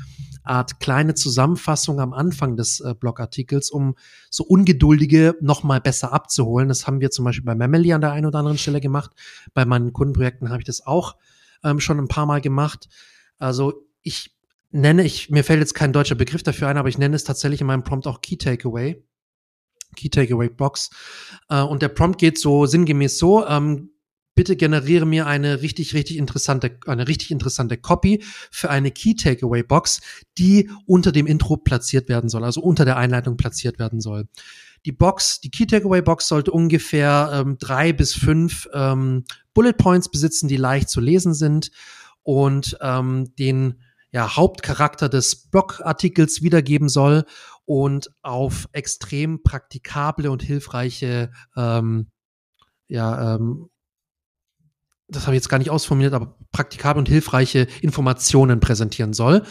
Art kleine Zusammenfassung am Anfang des äh, Blogartikels, um so Ungeduldige noch mal besser abzuholen. Das haben wir zum Beispiel bei Memely an der einen oder anderen Stelle gemacht. Bei meinen Kundenprojekten habe ich das auch ähm, schon ein paar Mal gemacht. Also ich nenne, ich, mir fällt jetzt kein deutscher Begriff dafür ein, aber ich nenne es tatsächlich in meinem Prompt auch Key Takeaway. Key Takeaway Box. Äh, und der Prompt geht so sinngemäß so, ähm, bitte generiere mir eine richtig, richtig interessante, eine richtig interessante Copy für eine Key Takeaway Box, die unter dem Intro platziert werden soll, also unter der Einleitung platziert werden soll. Die Box, die Key Takeaway Box sollte ungefähr ähm, drei bis fünf ähm, Bullet Points besitzen, die leicht zu lesen sind und ähm, den ja, Hauptcharakter des Blogartikels wiedergeben soll und auf extrem praktikable und hilfreiche ähm, ja, ähm, das habe ich jetzt gar nicht ausformuliert, aber praktikable und hilfreiche Informationen präsentieren soll.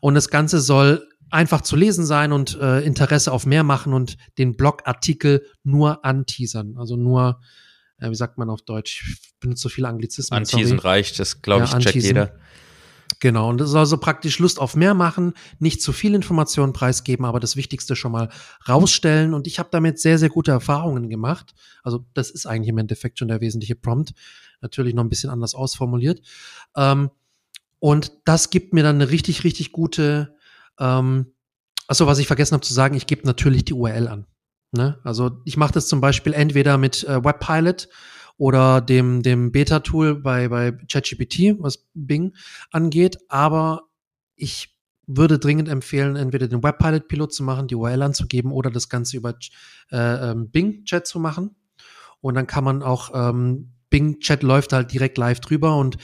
Und das Ganze soll einfach zu lesen sein und äh, Interesse auf mehr machen und den Blogartikel nur anteasern. Also nur, äh, wie sagt man auf Deutsch? Ich benutze so viele Anglizismen. Anteasen reicht, das glaube ich, ja, checkt jeder. Genau, und das soll so praktisch Lust auf mehr machen, nicht zu viel Informationen preisgeben, aber das Wichtigste schon mal rausstellen. Und ich habe damit sehr, sehr gute Erfahrungen gemacht. Also das ist eigentlich im Endeffekt schon der wesentliche Prompt. Natürlich noch ein bisschen anders ausformuliert. Ähm, und das gibt mir dann eine richtig, richtig gute, ähm, achso, was ich vergessen habe zu sagen, ich gebe natürlich die URL an. Ne? Also ich mache das zum Beispiel entweder mit äh, Webpilot oder dem, dem Beta-Tool bei, bei ChatGPT, was Bing angeht. Aber ich würde dringend empfehlen, entweder den Webpilot-Pilot zu machen, die URL anzugeben oder das Ganze über äh, ähm, Bing-Chat zu machen. Und dann kann man auch, ähm, Bing-Chat läuft halt direkt live drüber und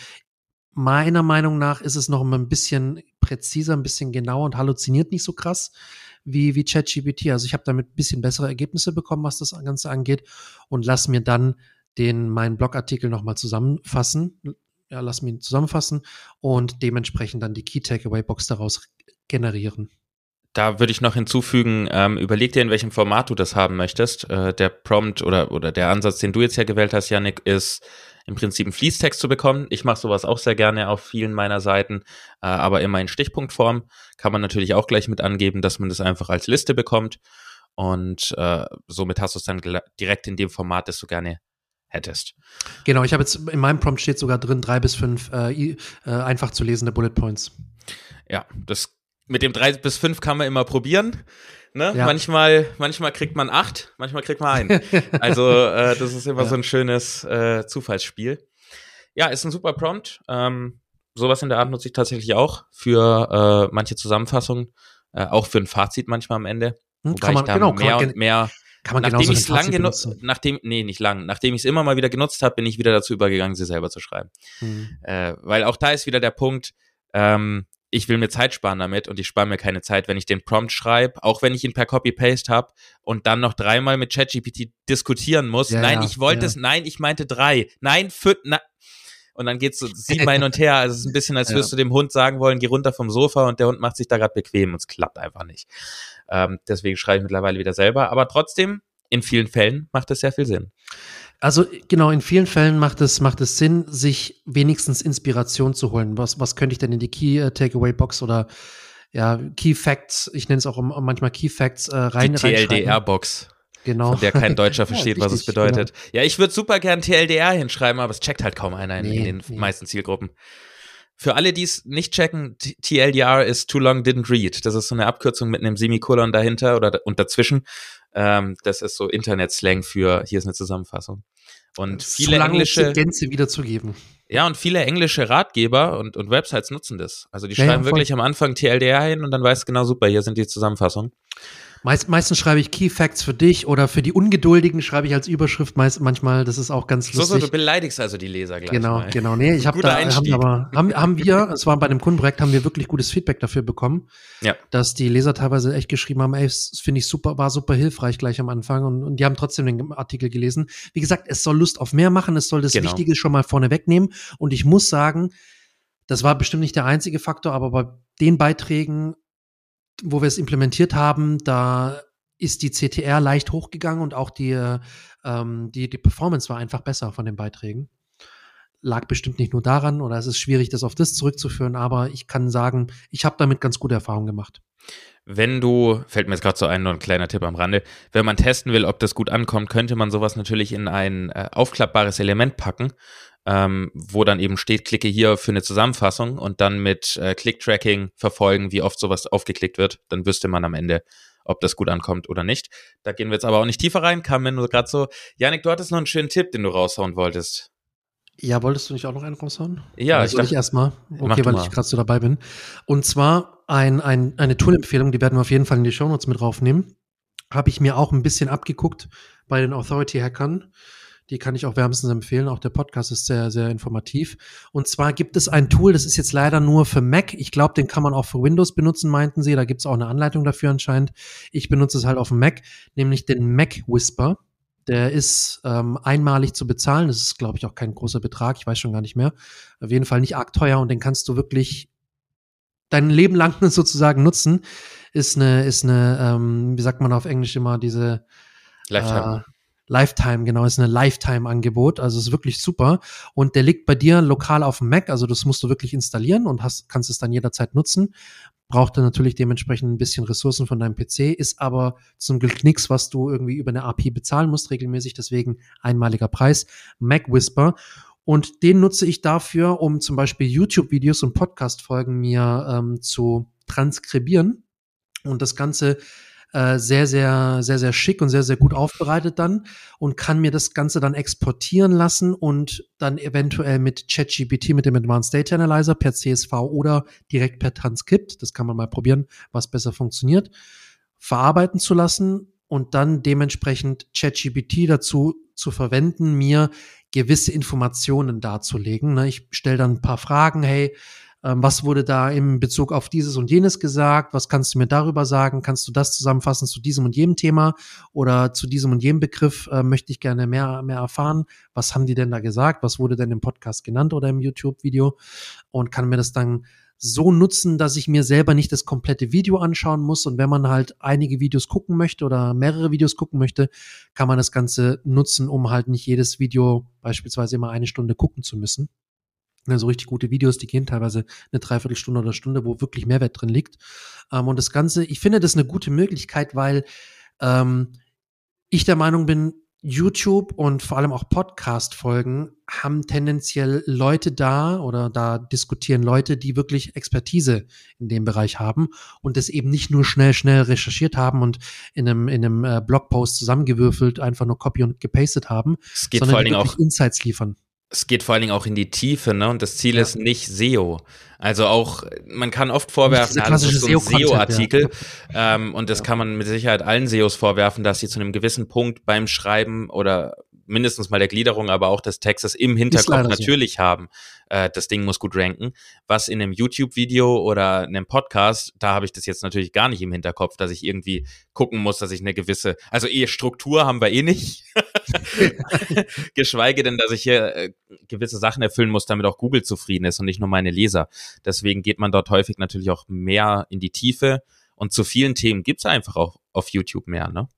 meiner Meinung nach ist es noch ein bisschen präziser, ein bisschen genauer und halluziniert nicht so krass wie, wie ChatGPT. Also ich habe damit ein bisschen bessere Ergebnisse bekommen, was das Ganze angeht und lass mir dann den meinen Blogartikel nochmal zusammenfassen. Ja, lass mich zusammenfassen und dementsprechend dann die Key Takeaway Box daraus generieren. Da würde ich noch hinzufügen, ähm, überleg dir, in welchem Format du das haben möchtest. Äh, der Prompt oder, oder der Ansatz, den du jetzt ja gewählt hast, Yannick, ist im Prinzip einen Fließtext zu bekommen. Ich mache sowas auch sehr gerne auf vielen meiner Seiten, äh, aber immer in Stichpunktform. Kann man natürlich auch gleich mit angeben, dass man das einfach als Liste bekommt. Und äh, somit hast du es dann direkt in dem Format, das du gerne hättest. Genau, ich habe jetzt in meinem Prompt steht sogar drin drei bis fünf äh, äh, einfach zu lesende Bullet Points. Ja, das mit dem drei bis fünf kann man immer probieren. Ne? Ja. Manchmal, manchmal kriegt man acht, manchmal kriegt man ein. also äh, das ist immer ja. so ein schönes äh, Zufallsspiel. Ja, ist ein super Prompt. Ähm, sowas in der Art nutze ich tatsächlich auch für äh, manche Zusammenfassungen, äh, auch für ein Fazit manchmal am Ende. Hm, Wobei kann man, ich da genau, mehr und mehr kann man nachdem ich es lang genutzt, nachdem, nee, nicht lang, nachdem ich es immer mal wieder genutzt habe, bin ich wieder dazu übergegangen, sie selber zu schreiben. Mhm. Äh, weil auch da ist wieder der Punkt, ähm, ich will mir Zeit sparen damit und ich spare mir keine Zeit, wenn ich den Prompt schreibe, auch wenn ich ihn per Copy-Paste habe und dann noch dreimal mit ChatGPT diskutieren muss. Ja, nein, ich wollte ja. es, nein, ich meinte drei, nein, fünf, na, und dann geht's so siebenmal hin und her. Also es ist ein bisschen, als würdest ja. du dem Hund sagen wollen, geh runter vom Sofa und der Hund macht sich da gerade bequem und es klappt einfach nicht. Ähm, deswegen schreibe ich mittlerweile wieder selber. Aber trotzdem, in vielen Fällen macht es sehr viel Sinn. Also genau, in vielen Fällen macht es, macht es Sinn, sich wenigstens Inspiration zu holen. Was, was könnte ich denn in die Key äh, Takeaway Box oder ja, Key Facts, ich nenne es auch manchmal Key Facts, äh, rein. Die TLDR-Box. Genau. Von der kein Deutscher versteht, ja, was es bedeutet. Genau. Ja, ich würde super gern TLDR hinschreiben, aber es checkt halt kaum einer in, nee, in den nee. meisten Zielgruppen. Für alle, die es nicht checken, TLDR ist Too Long Didn't Read. Das ist so eine Abkürzung mit einem Semikolon dahinter oder und dazwischen. Ähm, das ist so Internet-Slang für hier ist eine Zusammenfassung. Und viele so lange englische Gänze wiederzugeben. Ja, und viele englische Ratgeber und, und Websites nutzen das. Also die Ja, schreiben ja, wirklich am Anfang TLDR hin und dann weißt du genau, super, hier sind die Zusammenfassungen. Meist, meistens schreibe ich Key Facts für dich oder für die Ungeduldigen schreibe ich als Überschrift meist, manchmal, das ist auch ganz So, so, lustig. du beleidigst also die Leser gleich Genau, mal. genau. Nee, ich habe da, haben, aber, haben, haben wir, es war bei dem Kundenprojekt, haben wir wirklich gutes Feedback dafür bekommen, Ja. dass die Leser teilweise echt geschrieben haben, ey, das finde ich super, war super hilfreich gleich am Anfang und, und die haben trotzdem den Artikel gelesen. Wie gesagt, es soll Lust auf mehr machen, es soll das Genau. Wichtige schon mal vorne wegnehmen und ich muss sagen, das war bestimmt nicht der einzige Faktor, aber bei den Beiträgen, wo wir es implementiert haben, da ist die CTR leicht hochgegangen und auch die, äh, ähm, die, die Performance war einfach besser von den Beiträgen. Lag bestimmt nicht nur daran oder es ist schwierig, das auf das zurückzuführen, aber ich kann sagen, ich habe damit ganz gute Erfahrungen gemacht. Wenn du, fällt mir jetzt gerade so ein, nur ein kleiner Tipp am Rande, wenn man testen will, ob das gut ankommt, könnte man sowas natürlich in ein äh, aufklappbares Element packen, ähm, wo dann eben steht, klicke hier für eine Zusammenfassung und dann mit äh, Click-Tracking verfolgen, wie oft sowas aufgeklickt wird. Dann wüsste man am Ende, ob das gut ankommt oder nicht. Da gehen wir jetzt aber auch nicht tiefer rein, kam mir nur gerade so. Janik, du hattest noch einen schönen Tipp, den du raushauen wolltest. Ja, wolltest du nicht auch noch einen raushauen? Ja, Oder ich ich erstmal? Okay, weil ich gerade so dabei bin. Und zwar ein, ein, eine Tool-Empfehlung, die werden wir auf jeden Fall in die Shownotes mit draufnehmen. Habe ich mir auch ein bisschen abgeguckt bei den Authority-Hackern. Die kann ich auch wärmstens empfehlen. Auch der Podcast ist sehr, sehr informativ. Und zwar gibt es ein Tool, das ist jetzt leider nur für Mac. Ich glaube, den kann man auch für Windows benutzen, meinten sie. Da gibt es auch eine Anleitung dafür anscheinend. Ich benutze es halt auf dem Mac, nämlich den Mac Whisper. Der ist ähm, einmalig zu bezahlen. Das ist, glaube ich, auch kein großer Betrag. Ich weiß schon gar nicht mehr. Auf jeden Fall nicht arg teuer und den kannst du wirklich dein Leben lang sozusagen nutzen. Ist eine, ist eine, ähm, wie sagt man auf Englisch immer, diese Lifetime. äh, Lifetime, genau, ist eine Lifetime-Angebot, also ist wirklich super. Und der liegt bei dir lokal auf dem Mac, also das musst du wirklich installieren und hast, kannst es dann jederzeit nutzen. Braucht dann natürlich dementsprechend ein bisschen Ressourcen von deinem PC, ist aber zum Glück nichts, was du irgendwie über eine API bezahlen musst, regelmäßig, deswegen einmaliger Preis. Mac Whisper. Und den nutze ich dafür, um zum Beispiel YouTube-Videos und Podcast-Folgen mir ähm, zu transkribieren und das Ganze äh, sehr, sehr, sehr, sehr schick und sehr, sehr gut aufbereitet dann und kann mir das Ganze dann exportieren lassen und dann eventuell mit ChatGPT, mit dem Advanced Data Analyzer per CSV oder direkt per Transkript, das kann man mal probieren, was besser funktioniert, verarbeiten zu lassen und dann dementsprechend ChatGPT dazu zu verwenden, mir gewisse Informationen darzulegen. Ne? Ich stelle dann ein paar Fragen, hey, ähm, was wurde da im Bezug auf dieses und jenes gesagt? Was kannst du mir darüber sagen? Kannst du das zusammenfassen zu diesem und jenem Thema oder zu diesem und jenem Begriff? Äh, möchte ich gerne mehr, mehr erfahren. Was haben die denn da gesagt? Was wurde denn im Podcast genannt oder im YouTube-Video? Und kann mir das dann so nutzen, dass ich mir selber nicht das komplette Video anschauen muss. Und wenn man halt einige Videos gucken möchte oder mehrere Videos gucken möchte, kann man das Ganze nutzen, um halt nicht jedes Video beispielsweise immer eine Stunde gucken zu müssen. Ne, So richtig gute Videos, die gehen teilweise eine Dreiviertelstunde oder Stunde, wo wirklich Mehrwert drin liegt. Ähm, und das Ganze, ich finde das eine gute Möglichkeit, weil ähm, ich der Meinung bin, YouTube und vor allem auch Podcast-Folgen haben tendenziell Leute da oder da diskutieren Leute, die wirklich Expertise in dem Bereich haben und das eben nicht nur schnell, schnell recherchiert haben und in einem, in einem äh, Blogpost zusammengewürfelt, einfach nur copy und gepastet haben, Es geht sondern vor allen Dingen auch Insights liefern. Es geht vor allen Dingen auch in die Tiefe, ne? Und das Ziel Ja. ist nicht SEO. Also auch, man kann oft vorwerfen, ja, das ist so ein SEO-Artikel. Ähm, und das Ja. kann man mit Sicherheit allen SEOs vorwerfen, dass sie zu einem gewissen Punkt beim Schreiben oder mindestens mal der Gliederung, aber auch des Textes im Hinterkopf leider so. natürlich haben. Äh, das Ding muss gut ranken. Was in einem YouTube-Video oder einem Podcast, da habe ich das jetzt natürlich gar nicht im Hinterkopf, dass ich irgendwie gucken muss, dass ich eine gewisse, also eh Struktur haben wir eh nicht. Geschweige denn, dass ich hier äh, gewisse Sachen erfüllen muss, damit auch Google zufrieden ist und nicht nur meine Leser. Deswegen geht man dort häufig natürlich auch mehr in die Tiefe. Und zu vielen Themen gibt's einfach auch auf YouTube mehr, ne?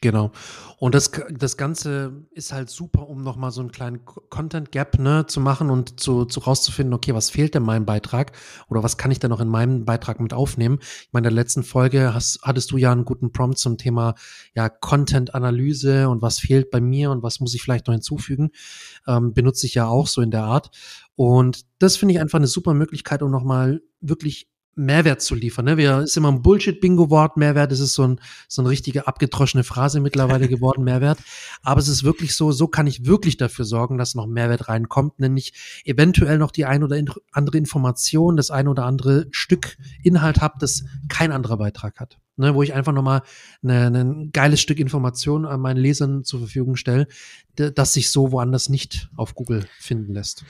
Genau. Und das, das Ganze ist halt super, um nochmal so einen kleinen Content Gap ne, zu machen und zu, zu rauszufinden, okay, was fehlt denn meinem Beitrag oder was kann ich denn noch in meinem Beitrag mit aufnehmen? Ich meine, in der letzten Folge hast, hattest du ja einen guten Prompt zum Thema ja, Content-Analyse und was fehlt bei mir und was muss ich vielleicht noch hinzufügen. Ähm, benutze ich ja auch so in der Art. Und das finde ich einfach eine super Möglichkeit, um nochmal wirklich Mehrwert zu liefern. Ne? Wir ist immer ein Bullshit-Bingo-Wort. Mehrwert das ist so ein so eine richtige abgedroschene Phrase mittlerweile geworden. Mehrwert. Aber es ist wirklich so. So kann ich wirklich dafür sorgen, dass noch Mehrwert reinkommt, nämlich eventuell noch die ein oder andere Information, das ein oder andere Stück Inhalt habe, das kein anderer Beitrag hat. Ne, wo ich einfach nochmal ein ne, geiles Stück Information an meinen Lesern zur Verfügung stelle, das sich so woanders nicht auf Google finden lässt.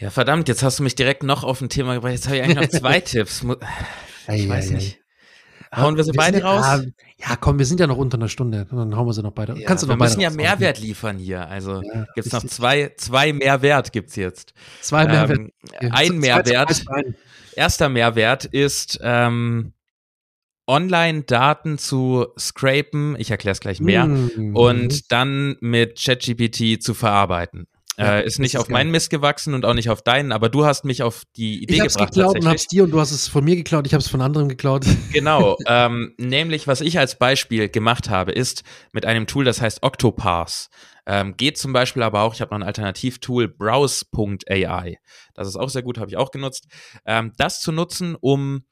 Ja, verdammt, jetzt hast du mich direkt noch auf ein Thema gebracht. Jetzt habe ich eigentlich noch zwei Tipps. Ich weiß nicht. Hauen wir sie wir beide sind, raus? Ja, ja, komm, wir sind ja noch unter einer Stunde. Dann hauen wir sie noch beide. Ja, Kannst du noch wir beide müssen ja Mehrwert liefern hier. Also ja, gibt's noch zwei, zwei Mehrwert gibt's jetzt. Zwei Mehrwert. Ähm, ein Mehrwert. Erster Mehrwert ist ähm, Online-Daten zu scrapen. Ich erkläre es gleich mehr. Mm. Und dann mit ChatGPT zu verarbeiten. Ja, äh, ist nicht ist auf meinen Mist gewachsen und auch nicht auf deinen, aber du hast mich auf die Idee ich hab's gebracht. geklaut und hab's dir und du hast es von mir geklaut, ich habe es von anderen geklaut. Genau, ähm, nämlich was ich als Beispiel gemacht habe, ist mit einem Tool, das heißt Octoparse. Ähm, geht zum Beispiel aber auch, ich habe noch ein Alternativtool, browse.ai. Das ist auch sehr gut, habe ich auch genutzt. Ähm, das zu nutzen, um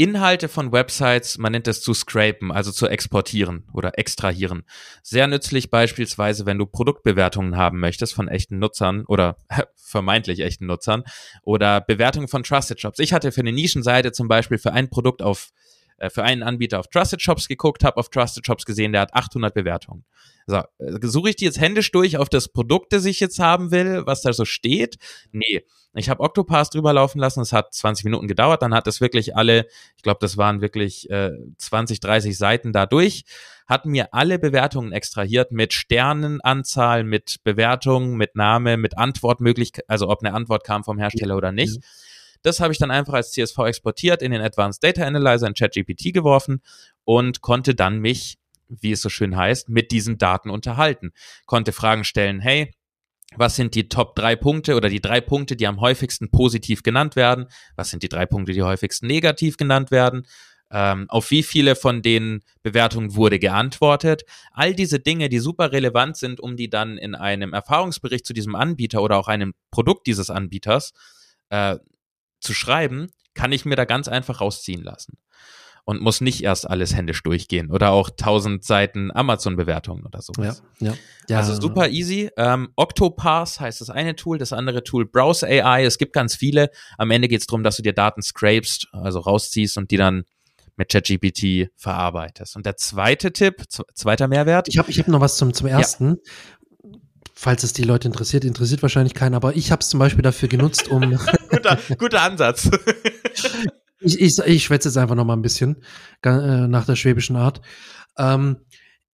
Inhalte von Websites, man nennt es zu scrapen, also zu exportieren oder extrahieren. Sehr nützlich beispielsweise, wenn du Produktbewertungen haben möchtest von echten Nutzern oder vermeintlich echten Nutzern oder Bewertungen von Trusted Shops. Ich hatte für eine Nischenseite zum Beispiel für ein Produkt auf äh, für einen Anbieter auf Trusted Shops geguckt, habe auf Trusted Shops gesehen, der hat 800 Bewertungen. So, äh, suche ich die jetzt händisch durch auf das Produkt, das ich jetzt haben will, was da so steht? Nee. Ich habe Octopass drüber laufen lassen, es hat 20 Minuten gedauert, dann hat es wirklich alle, ich glaube, das waren wirklich äh, 20, 30 Seiten da durch, hat mir alle Bewertungen extrahiert mit Sternenanzahl, mit Bewertungen, mit Name, mit Antwortmöglichkeit, also ob eine Antwort kam vom Hersteller oder nicht. Mhm. Das habe ich dann einfach als CSV exportiert, in den Advanced Data Analyzer in ChatGPT geworfen und konnte dann mich, wie es so schön heißt, mit diesen Daten unterhalten. Konnte Fragen stellen, hey, was sind die Top drei Punkte oder die drei Punkte, die am häufigsten positiv genannt werden? Was sind die drei Punkte, die häufigsten negativ genannt werden? Ähm, auf wie viele von den Bewertungen wurde geantwortet? All diese Dinge, die super relevant sind, um die dann in einem Erfahrungsbericht zu diesem Anbieter oder auch einem Produkt dieses Anbieters äh, zu schreiben, kann ich mir da ganz einfach rausziehen lassen und muss nicht erst alles händisch durchgehen oder auch tausend Seiten Amazon-Bewertungen oder sowas. Ja, ja. ja. Also super easy. Ähm, Octopath heißt das eine Tool, das andere Tool Browse AI. Es gibt ganz viele. Am Ende geht es darum, dass du dir Daten scrapest, also rausziehst und die dann mit ChatGPT verarbeitest. Und der zweite Tipp, zweiter Mehrwert. Ich habe ich hab noch was zum, zum ersten. Ja. Falls es die Leute interessiert, interessiert wahrscheinlich keinen, aber ich habe es zum Beispiel dafür genutzt, um. guter, guter Ansatz. Ich, ich, ich schwätze jetzt einfach noch mal ein bisschen äh, nach der schwäbischen Art. Ähm,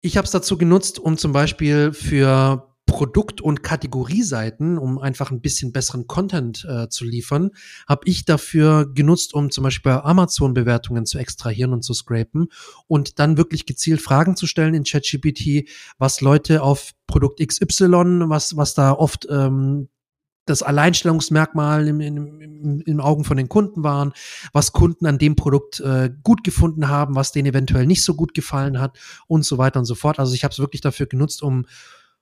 ich habe es dazu genutzt, um zum Beispiel für Produkt- und Kategorieseiten, um einfach ein bisschen besseren Content äh, zu liefern, habe ich dafür genutzt, um zum Beispiel bei Amazon-Bewertungen zu extrahieren und zu scrapen und dann wirklich gezielt Fragen zu stellen in ChatGPT, was Leute auf Produkt XY, was, was da oft ähm, das Alleinstellungsmerkmal im, im, im, Augen von den Kunden waren, was Kunden an dem Produkt äh, gut gefunden haben, was denen eventuell nicht so gut gefallen hat und so weiter und so fort. Also ich habe es wirklich dafür genutzt, um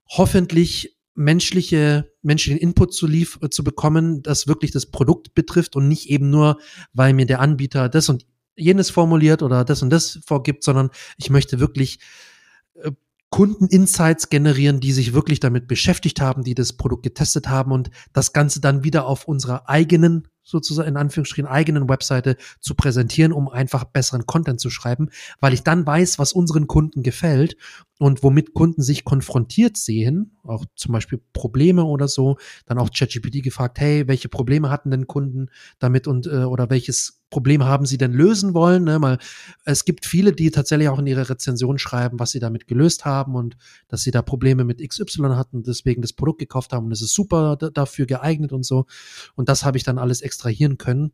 hoffentlich menschliche, menschlichen Input zu, lief, äh, zu bekommen, das wirklich das Produkt betrifft und nicht eben nur, weil mir der Anbieter das und jenes formuliert oder das und das vorgibt, sondern ich möchte wirklich Kundeninsights generieren, die sich wirklich damit beschäftigt haben, die das Produkt getestet haben und das Ganze dann wieder auf unserer eigenen sozusagen in Anführungsstrichen eigenen Webseite zu präsentieren, um einfach besseren Content zu schreiben, weil ich dann weiß, was unseren Kunden gefällt und womit Kunden sich konfrontiert sehen, auch zum Beispiel Probleme oder so, dann auch ChatGPT gefragt, hey, welche Probleme hatten denn Kunden damit und äh, oder welches Problem haben sie denn lösen wollen? Ne? Mal, es gibt viele, die tatsächlich auch in ihre Rezension schreiben, was sie damit gelöst haben und dass sie da Probleme mit XY hatten, deswegen das Produkt gekauft haben und es ist super dafür geeignet und so. Und das habe ich dann alles extrahieren können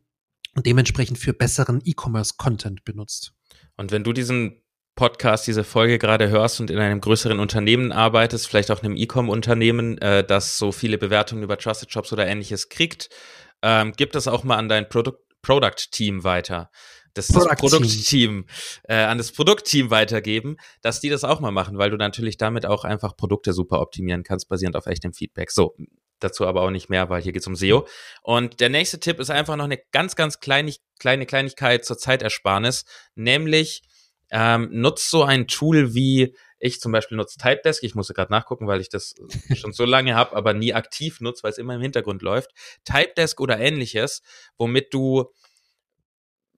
und dementsprechend für besseren E-Commerce-Content benutzt. Und wenn du diesen Podcast, diese Folge gerade hörst und in einem größeren Unternehmen arbeitest, vielleicht auch einem E-Com-Unternehmen, äh, das so viele Bewertungen über Trusted Shops oder ähnliches kriegt, ähm, gib das auch mal an dein Produkt Product-Team weiter. Das, das Produktteam äh, an das Produktteam weitergeben, dass die das auch mal machen, weil du natürlich damit auch einfach Produkte super optimieren kannst, basierend auf echtem Feedback. So, dazu aber auch nicht mehr, weil hier geht es um SEO. Und der nächste Tipp ist einfach noch eine ganz, ganz kleinig, kleine Kleinigkeit zur Zeitersparnis, nämlich ähm, nutzt so ein Tool wie ich zum Beispiel nutze Typedesk. Ich musste gerade nachgucken, weil ich das schon so lange habe, aber nie aktiv nutze, weil es immer im Hintergrund läuft. Typedesk oder ähnliches, womit du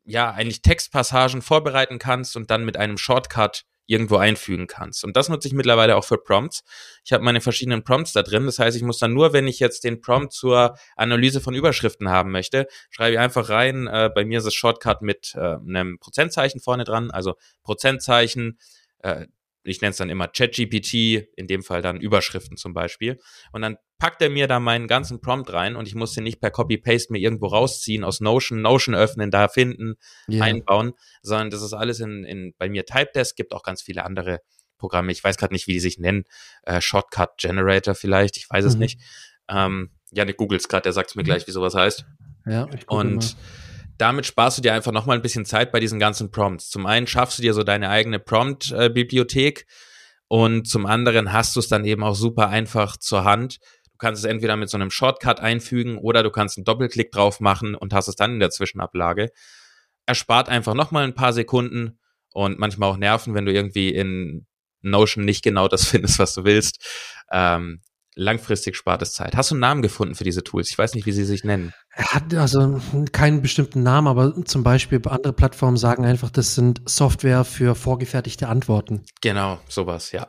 ja eigentlich Textpassagen vorbereiten kannst und dann mit einem Shortcut irgendwo einfügen kannst. Und das nutze ich mittlerweile auch für Prompts. Ich habe meine verschiedenen Prompts da drin. Das heißt, ich muss dann nur, wenn ich jetzt den Prompt zur Analyse von Überschriften haben möchte, schreibe ich einfach rein. Äh, bei mir ist es Shortcut mit äh, einem Prozentzeichen vorne dran, also Prozentzeichen, äh, ich nenne es dann immer ChatGPT, in dem Fall dann Überschriften zum Beispiel. Und dann packt er mir da meinen ganzen Prompt rein und ich muss den nicht per Copy-Paste mir irgendwo rausziehen, aus Notion, Notion öffnen, da finden, yeah. einbauen, sondern das ist alles in, in bei mir Typedesk, gibt auch ganz viele andere Programme. Ich weiß gerade nicht, wie die sich nennen. Äh, Shortcut Generator vielleicht, ich weiß es mhm. nicht. Ähm, ja, ne, googles gerade, der sagt es mir gleich, wie sowas heißt. Ja, ich und mal damit sparst du dir einfach nochmal ein bisschen Zeit bei diesen ganzen Prompts. Zum einen schaffst du dir so deine eigene Prompt-Bibliothek und zum anderen hast du es dann eben auch super einfach zur Hand. Du kannst es entweder mit so einem Shortcut einfügen oder du kannst einen Doppelklick drauf machen und hast es dann in der Zwischenablage. Erspart einfach nochmal ein paar Sekunden und manchmal auch Nerven, wenn du irgendwie in Notion nicht genau das findest, was du willst. Ähm, langfristig spart es Zeit. Hast du einen Namen gefunden für diese Tools? Ich weiß nicht, wie sie sich nennen. Er hat also keinen bestimmten Namen, aber zum Beispiel andere Plattformen sagen einfach, das sind Software für vorgefertigte Antworten. Genau, sowas, ja.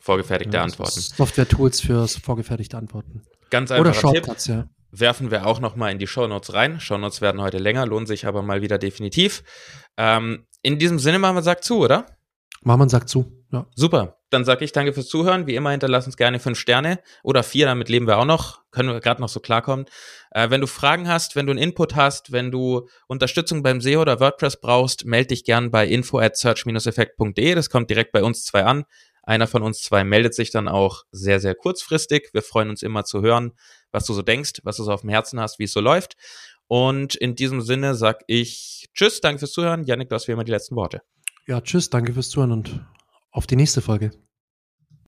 Vorgefertigte ja, Antworten. Software-Tools für vorgefertigte Antworten. Ganz einfach. Oder Shortcuts, Tipp. ja. Werfen wir auch noch mal in die Shownotes rein. Shownotes werden heute länger, lohnen sich aber mal wieder definitiv. Ähm, in diesem Sinne machen wir Sack zu, oder? Machen wir einen Sack zu. Ja. Super. Dann sage ich danke fürs Zuhören. Wie immer hinterlass uns gerne fünf Sterne oder vier, damit leben wir auch noch, können wir gerade noch so klarkommen. Äh, wenn du Fragen hast, wenn du einen Input hast, wenn du Unterstützung beim SEO oder WordPress brauchst, melde dich gern bei info at search-effekt.de. Das kommt direkt bei uns zwei an. Einer von uns zwei meldet sich dann auch sehr, sehr kurzfristig. Wir freuen uns immer zu hören, was du so denkst, was du so auf dem Herzen hast, wie es so läuft. Und in diesem Sinne sag ich Tschüss, danke fürs Zuhören. Janik, du hast wie immer die letzten Worte. Ja, tschüss, danke fürs Zuhören und auf die nächste Folge.